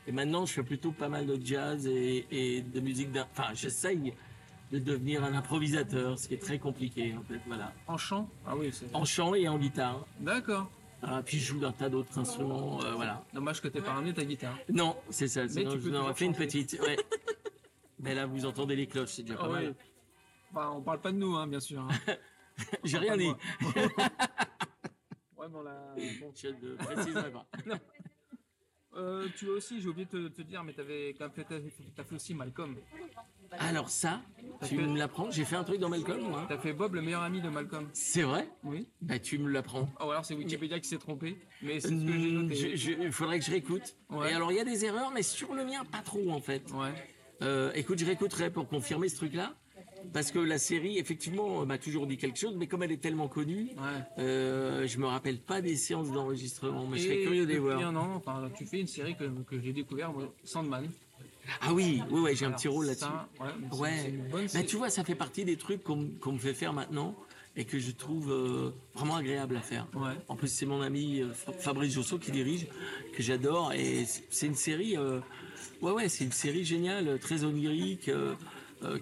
Et maintenant, je fais plutôt pas mal de jazz et, et de musique. d'un- Enfin, j'essaye de devenir un improvisateur, ce qui est très compliqué, en fait. Voilà. En chant? Ah oui, c'est. En chant et en guitare. D'accord. Ah, puis je joue d'un tas d'autres instruments, euh, voilà. Dommage que t'aies pas ramené ta guitare. Non, c'est ça, sinon tu peux fait une petite. Ouais. Mais là, vous entendez les cloches, c'est déjà pas Ah ouais. mal. Bah, on parle pas de nous, hein, bien sûr. hein. J'ai rien dit. ouais, mais on l'a. bon. Je ne préciserai pas. Euh, tu as aussi, j'ai oublié de te, te dire, mais t'avais quand même fait, t'as, t'as fait aussi Malcolm. Alors ça, tu me l'apprends J'ai fait un truc dans Malcolm, moi. T'as fait Bob, le meilleur ami de Malcolm. C'est vrai? Oui. Bah tu me l'apprends. Oh, alors c'est Wikipédia qui s'est trompé, mais c'est ce que j'ai Hum, noté. je- je- Il faudrait que je réécoute. Ouais. Et alors il y a des erreurs, mais sur le mien, pas trop en fait. Ouais. Euh, écoute, je réécouterai pour confirmer ce truc-là. Parce que la série, effectivement, m'a toujours dit quelque chose, mais comme elle est tellement connue, Ouais. euh, je me rappelle pas des séances d'enregistrement. Mais je Et serais curieux de les voir. un an, enfin, tu fais une série que, que j'ai découvert, moi, Sandman. Ah oui, oui, ouais, j'ai un petit rôle là-dessus. Ouais, bonne Bah, tu vois, ça fait partie des trucs qu'on me fait faire maintenant et que je trouve euh, vraiment agréable à faire. Ouais. En plus, c'est mon ami euh, Fa- Fabrice Josso qui dirige, que j'adore. Et c'est- une série, euh, ouais, ouais, c'est une série géniale, très onirique,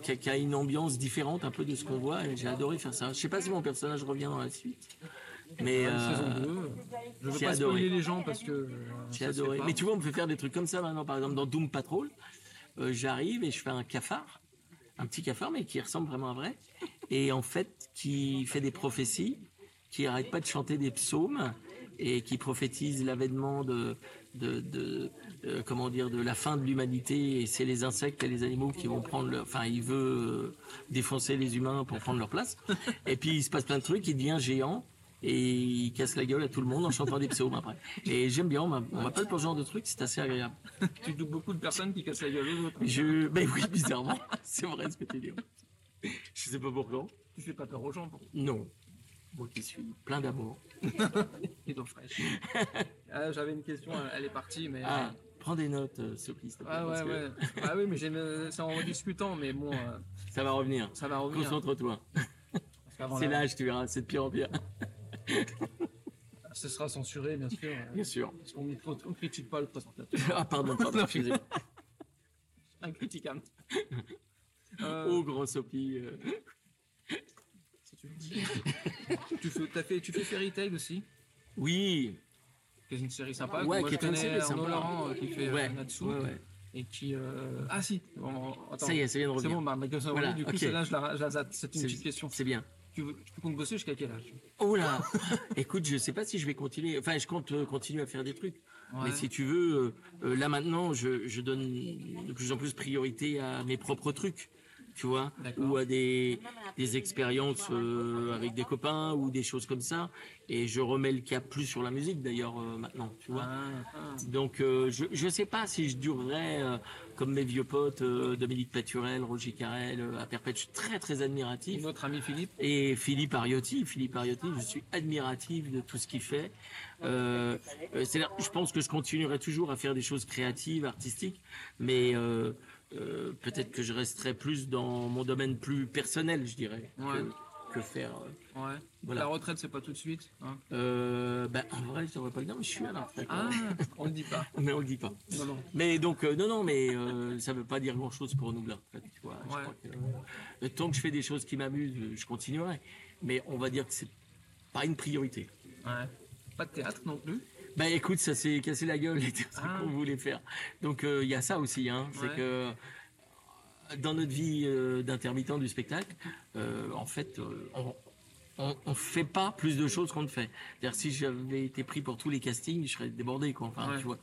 qui, a, qui a une ambiance différente un peu de ce qu'on voit. Et j'ai adoré faire ça. Je sais pas si mon personnage revient dans la suite. Mais Ouais, euh, saison 2. Je veux pas adoré. spoiler les gens parce que. j'ai adoré. Mais tu vois, on me fait faire des trucs comme ça maintenant. Par exemple, dans Doom Patrol, euh, j'arrive et je fais un cafard, un petit cafard, mais qui ressemble vraiment à vrai, et en fait, qui fait des prophéties, qui arrête pas de chanter des psaumes et qui prophétise l'avènement de, de, de- euh, comment dire, de la fin de l'humanité. Et c'est les insectes et les animaux qui vont prendre leur, enfin, il veut euh, défoncer les humains pour prendre leur place. Et puis il se passe plein de trucs. Il devient géant. Et il casse la gueule à tout le monde en chantant des psaumes après. Et j'aime bien, on m'a- on m'appelle pour ce genre de truc, c'est assez agréable. Tu doutes beaucoup de personnes qui cassent la gueule aux autres. Je, ben oui, bizarrement, c'est vrai ce que tu dis. Je sais pas pourquoi. Tu fais pas peur aux gens pour Non. Moi qui suis plein d'amour. les dents fraîches. Ah, J'avais une question, elle- est partie, mais. Ah, prends des notes, euh, s'il te plaît. s'il te plaît, Ah ouais, que ouais. Ah oui, mais j'aime- c'est en discutant, mais bon, euh, Ça va revenir. ça va revenir. Concentre-toi. C'est l'âge, tu verras, c'est de pire en pire. Ce sera censuré, bien sûr. euh, Bien sûr. Parce qu'on ne critique pas le présentateur. Ah, pardon, pardon, excusez-moi. Incritiquable. Euh, Oh, grand sopi. euh. si tu fais, t'as fait, tu fais Fairy Tail aussi, Oui, qui est une série sympa. Ouais, Moi, qui est une série Arnaud sympa. Laurent euh, qui fait euh, ouais. Natsu. ouais, ouais. Et qui. euh, Ah si bon, attends. Ça y est, ça vient de C'est revenir. bon, bah, Michael Voilà, du coup, ok. celle-là, je la, je la. C'est une C'est- petite question. C'est bien. Tu, veux- tu comptes bosser jusqu'à quel âge? Oh là Écoute, je sais pas si je vais continuer. Enfin, je compte euh, continuer à faire des trucs. Ouais. Mais si tu veux, euh, euh, là maintenant, je, je donne de plus en plus priorité à mes propres trucs, tu vois, ou à des, des expériences euh, avec des copains ou des choses comme ça. Et je remets le cap plus sur la musique d'ailleurs euh, maintenant, tu vois. Ah, ah. Donc euh, je je sais pas si je durerai comme mes vieux potes Dominique Paturel, Roger Carrel, à perpète. Je suis très très admiratif. Et notre ami Philippe? Et Philippe Ariotti, Philippe Ariotti, je suis admiratif de tout ce qu'il fait. Je pense que je continuerai toujours à faire des choses créatives, artistiques, mais euh, peut-être que je resterai plus dans mon domaine plus personnel, je dirais, Ouais. que, que faire. euh, Ouais. Voilà. La retraite, c'est pas tout de suite. hein? Euh, ben, en vrai, je devrais pas le dire, mais je suis à la retraite. Ah, on le dit pas. Mais on le dit pas. Non, non. Mais donc, non, non, mais ça veut pas dire grand-chose pour nous là. en fait, tu vois. Je Ouais. crois que, tant que je fais des choses qui m'amusent, je continuerai. Mais on va dire que c'est pas une priorité. Pas de théâtre non plus? Bah écoute, ça s'est cassé la gueule, les Ah. qu'on voulait faire. Donc il y a ça aussi, hein. C'est que euh, dans notre vie euh, d'intermittent du spectacle, euh, en fait, euh, on, on, on fait pas plus de choses qu'on ne fait. C'est-à-dire si j'avais été pris pour tous les castings, je serais débordé, quoi. Enfin, Ouais. tu vois,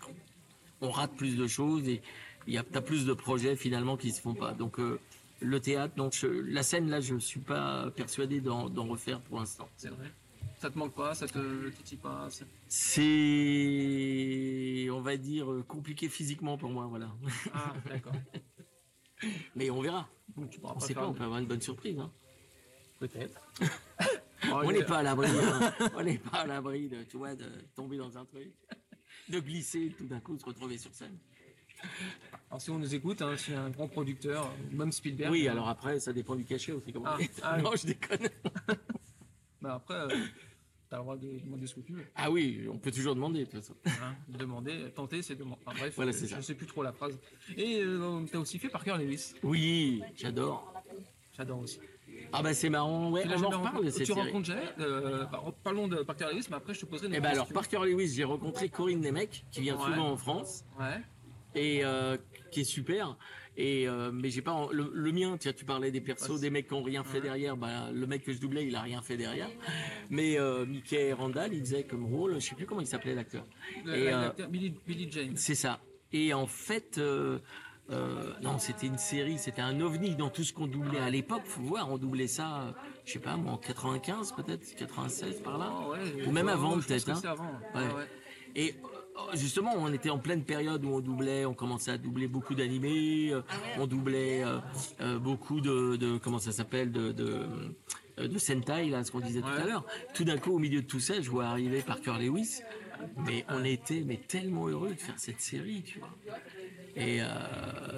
on rate plus de choses et il y a t'as plus de projets finalement qui se font pas. Donc euh, le théâtre, donc je- la scène là, je suis pas persuadé d'en refaire pour l'instant. C'est vrai. Ça te manque pas, ça te titille pas. c'est- on va dire, euh, compliqué physiquement pour moi, voilà. Ah, d'accord. Mais on verra. Donc, tu On sait pas, on de- peut avoir une bonne surprise. hein. Peut-être. On n'est pas à l'abri. hein. On n'est pas à l'abri de, tu vois, de tomber dans un truc, de glisser, tout d'un coup se retrouver sur scène. Alors, si on nous écoute, hein, si un grand producteur, même Spielberg. Oui, euh, alors après, ça dépend du cachet aussi. Comment Ah, ah, non, oui. je déconne. Bah après, euh, t'as le droit de demander ce que tu veux. Ah oui, on peut toujours demander de toute façon. Hein. Demander, tenter, c'est demander. Enfin, bref, Voilà, je ça. sais plus trop la phrase. Et euh, t'as aussi fait Parker Lewis. Oui, j'adore. J'adore aussi. Ah bah c'est marrant, ouais, on en reparle de rencontré cette Tu série. rencontres jamais euh, bah, Parlons de Parker Lewis, mais après je te poserai une Eh ben alors, question. Parker Lewis, j'ai rencontré Corinne Nemec, qui vient Ouais. souvent en France. Ouais. et euh, qui est super. Et euh, mais j'ai pas le, le mien. Tiens, tu parlais des persos, des mecs qui ont rien fait derrière. Bah, le mec que je doublais, il a rien fait derrière. Mais euh, Mickey Randall, il faisait comme rôle, je sais plus comment il s'appelait l'acteur. Euh, l'acteur Billy, Billy James. C'est ça. Et en fait, euh, non, c'était une série, c'était un ovni dans tout ce qu'on doublait à l'époque. Faut voir, on doublait ça, euh, je sais pas, moi, en 95 peut-être, 96 par là. Ouais, Ou même avant, peut-être, hein. Ouais. Et justement, on était en pleine période où on doublait, on commençait à doubler beaucoup d'animés, euh, on doublait euh, euh, beaucoup de, de comment ça s'appelle, de, de, de Sentai, là, ce qu'on disait tout à l'heure. Tout d'un coup, au milieu de tout ça, je vois arriver Parker Lewis, mais on était mais tellement heureux de faire cette série, tu vois. Et euh,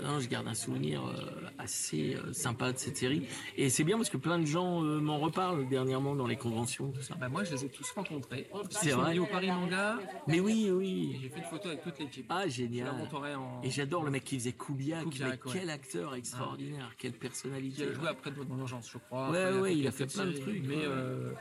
non, je garde un souvenir euh, assez euh, sympa de cette série. Et c'est bien parce que plein de gens m'en reparlent dernièrement dans les conventions, tout ça. Bah, moi, je les ai tous rencontrés. C'est Ils sont vrai au Paris Manga. Mais oui, oui. J'ai fait une photo avec toute l'équipe. Ah, génial. en. Et j'adore le mec qui faisait Kubiak, Kubiak, mais ouais. quel acteur extraordinaire, quelle personnalité. a joué après dans l'urgence, je crois. Ouais, ouais, il a fait plein de trucs, Mais euh,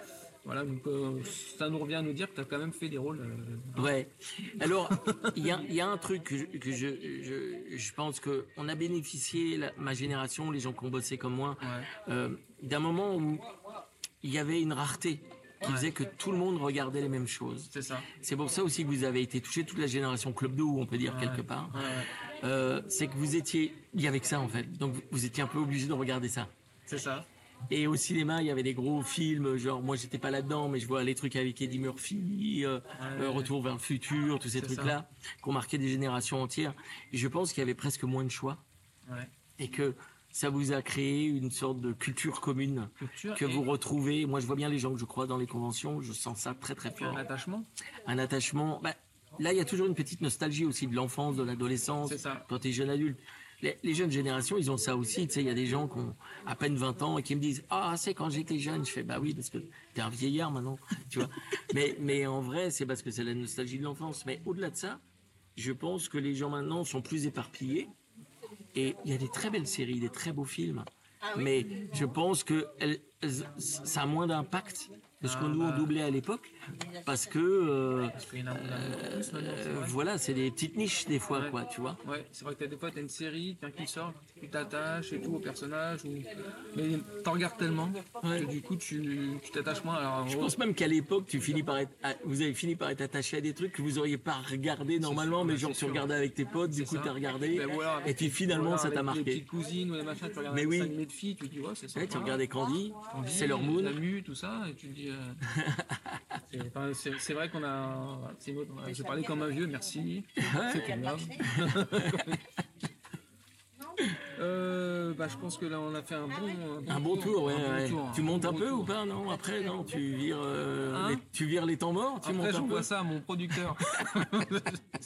voilà, donc euh, ça nous revient à nous dire que tu as quand même fait des rôles. euh, Ouais. Alors, il y a, il y a un truc que je, que je, je, je pense que on a bénéficié, la- ma génération, les gens qui ont bossé comme moi, Ouais. euh, d'un moment où il y avait une rareté qui faisait que tout le monde regardait les mêmes choses. C'est ça. C'est pour ça aussi que vous avez été touché, toute la génération Club d'eau, on peut dire Ouais. quelque part. Ouais. Euh, c'est que vous étiez, il y avait que ça en fait. Donc vous étiez un peu obligé de regarder ça. C'est ça. Et au cinéma, il y avait des gros films, genre moi j'étais pas là-dedans, mais je vois les trucs avec Eddie Murphy, euh, Ouais. euh, Retour vers le futur, tous ces trucs-là, qui ont marqué des générations entières. Et je pense qu'il y avait presque moins de choix Ouais. et que ça vous a créé une sorte de culture commune Culture que vous retrouvez. Moi, je vois bien les gens que je crois dans les conventions, je sens ça très très fort. un attachement? Un attachement. Bah, là, il y a toujours une petite nostalgie aussi de l'enfance, de l'adolescence, quand tu es jeune adulte. Les, les jeunes générations, ils ont ça aussi. Tu sais, il y a des gens qui ont à peine 20 ans et qui me disent Ah, c'est quand j'étais jeune. Je fais Bah oui, parce que t'es un vieillard maintenant. tu vois. Mais, mais en vrai, c'est parce que c'est la nostalgie de l'enfance. Mais au-delà de ça, je pense que les gens maintenant sont plus éparpillés. Et il y a des très belles séries, des très beaux films. Mais je pense que elles- ça a moins d'impact ce qu'on nous on doublait à l'époque. Parce que. euh, euh, voilà, c'est des petites niches des fois, Ouais. quoi, tu vois. Ouais, c'est vrai que t'as des fois t'as une série, tiens qui sort, tu t'attaches et tout au personnage, ou... mais t'en regardes tellement Ouais. que du coup tu t'attaches moins. Alors, Je gros, pense même qu'à l'époque, tu finis par être, ah, vous avez fini par être attaché à des trucs que vous auriez pas regardé normalement, mais genre tu regardais avec tes potes, du coup t'as regardé, Ben, et puis finalement ça t'a marqué. Petites cousines ou les machins, tu regardes Mais des oui. de filles, tu dis ouais c'est ça. Tu regardais Candy, Sailor Moon. Tout ça, et tu dis. Euh, c'est- enfin, c'est c'est vrai qu'on a. c'est autre- Je parlais comme un vieux, merci. C'était bien. Euh, bah, je pense que là on a fait un bon, Un bon tour, ouais. un bon ouais. tour, Tu montes un bon peu tour. ou pas Non, après non, tu vires, euh, Hein les, tu vires les temps morts, tu Après j'envoie ça à mon producteur.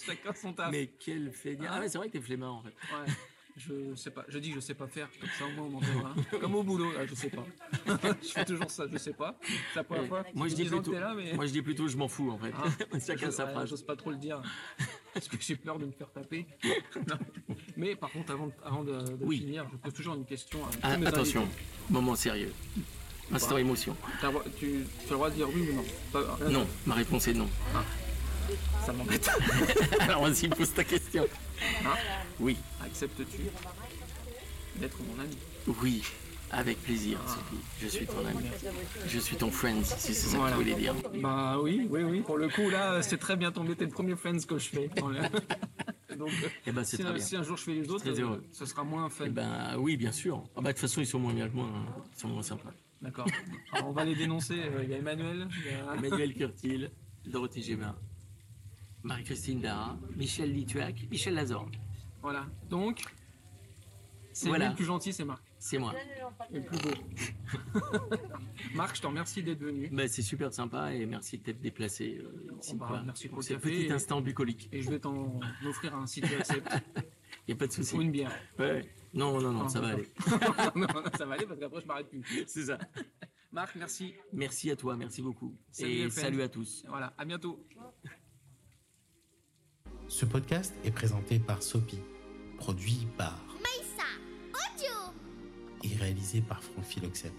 Chacun son taf. Mais quel feignant Ah ouais, c'est vrai que t'es flemmard en fait. Ouais. Je sais pas. Je dis que je sais pas faire. Comme ça au moins on m'en verra. Comme au boulot, là, je sais pas. je fais toujours ça. Je sais pas. C'est la première fois. Moi je dis 10 ans que plutôt, là, mais. moi je dis plutôt je m'en fous en fait. Ah. Chacun sa phrase. J'ose pas trop le dire. Parce que j'ai peur de me faire taper. Non. Mais par contre, avant de, avant de, de Oui. finir, je pose toujours une question. à Ah, attention, invités. moment sérieux. Instant émotion. Tu, tu as le droit de dire oui ou non? Pas- rien Non, ma réponse est non. Ça m'embête. Alors vas-y, pose ta question. Hein Oui, Acceptes-tu d'être mon ami? Oui, avec plaisir, Sophie. Je suis ton ami. Je suis ton friend, si c'est ça Voilà. que tu voulais dire. Bah oui, oui, oui. Pour le coup, là, c'est très bien tombé. T'es le premier Friends que je fais. Donc, euh, Eh ben, c'est si, un jour je fais les autres, euh, ce sera moins fun. Eh ben oui, bien sûr. Ah bah, de toute façon, ils sont moins bien que moi. hein. Ils sont moins sympas. D'accord. On va les dénoncer. Euh, Il y a Emmanuel. il y a- Emmanuel Curtil, Dorothée Gébin, Marie-Christine Dara, Michel Lituac, Michel Lazor. Voilà. Donc, c'est Voilà. le plus gentil, c'est Marc. C'est moi. Et le plus beau. Marc, je te remercie d'être venu. Bah, c'est super sympa et merci de t'être déplacé euh, ici. Bah, quoi. merci pour Pour ce petit et- instant bucolique. Et je vais t'en offrir un si tu acceptes. Il n'y a pas de souci. Ou une bière. Ouais. Non, non, non, ça va aller. non, ça va aller parce qu'après je m'arrête plus. C'est ça. Marc, merci. Merci à toi, merci beaucoup. Salut, et salut à tous. Voilà, à bientôt. Ce podcast est présenté par Sopi, produit par Maïssa Audio et réalisé par Franck Philoxène.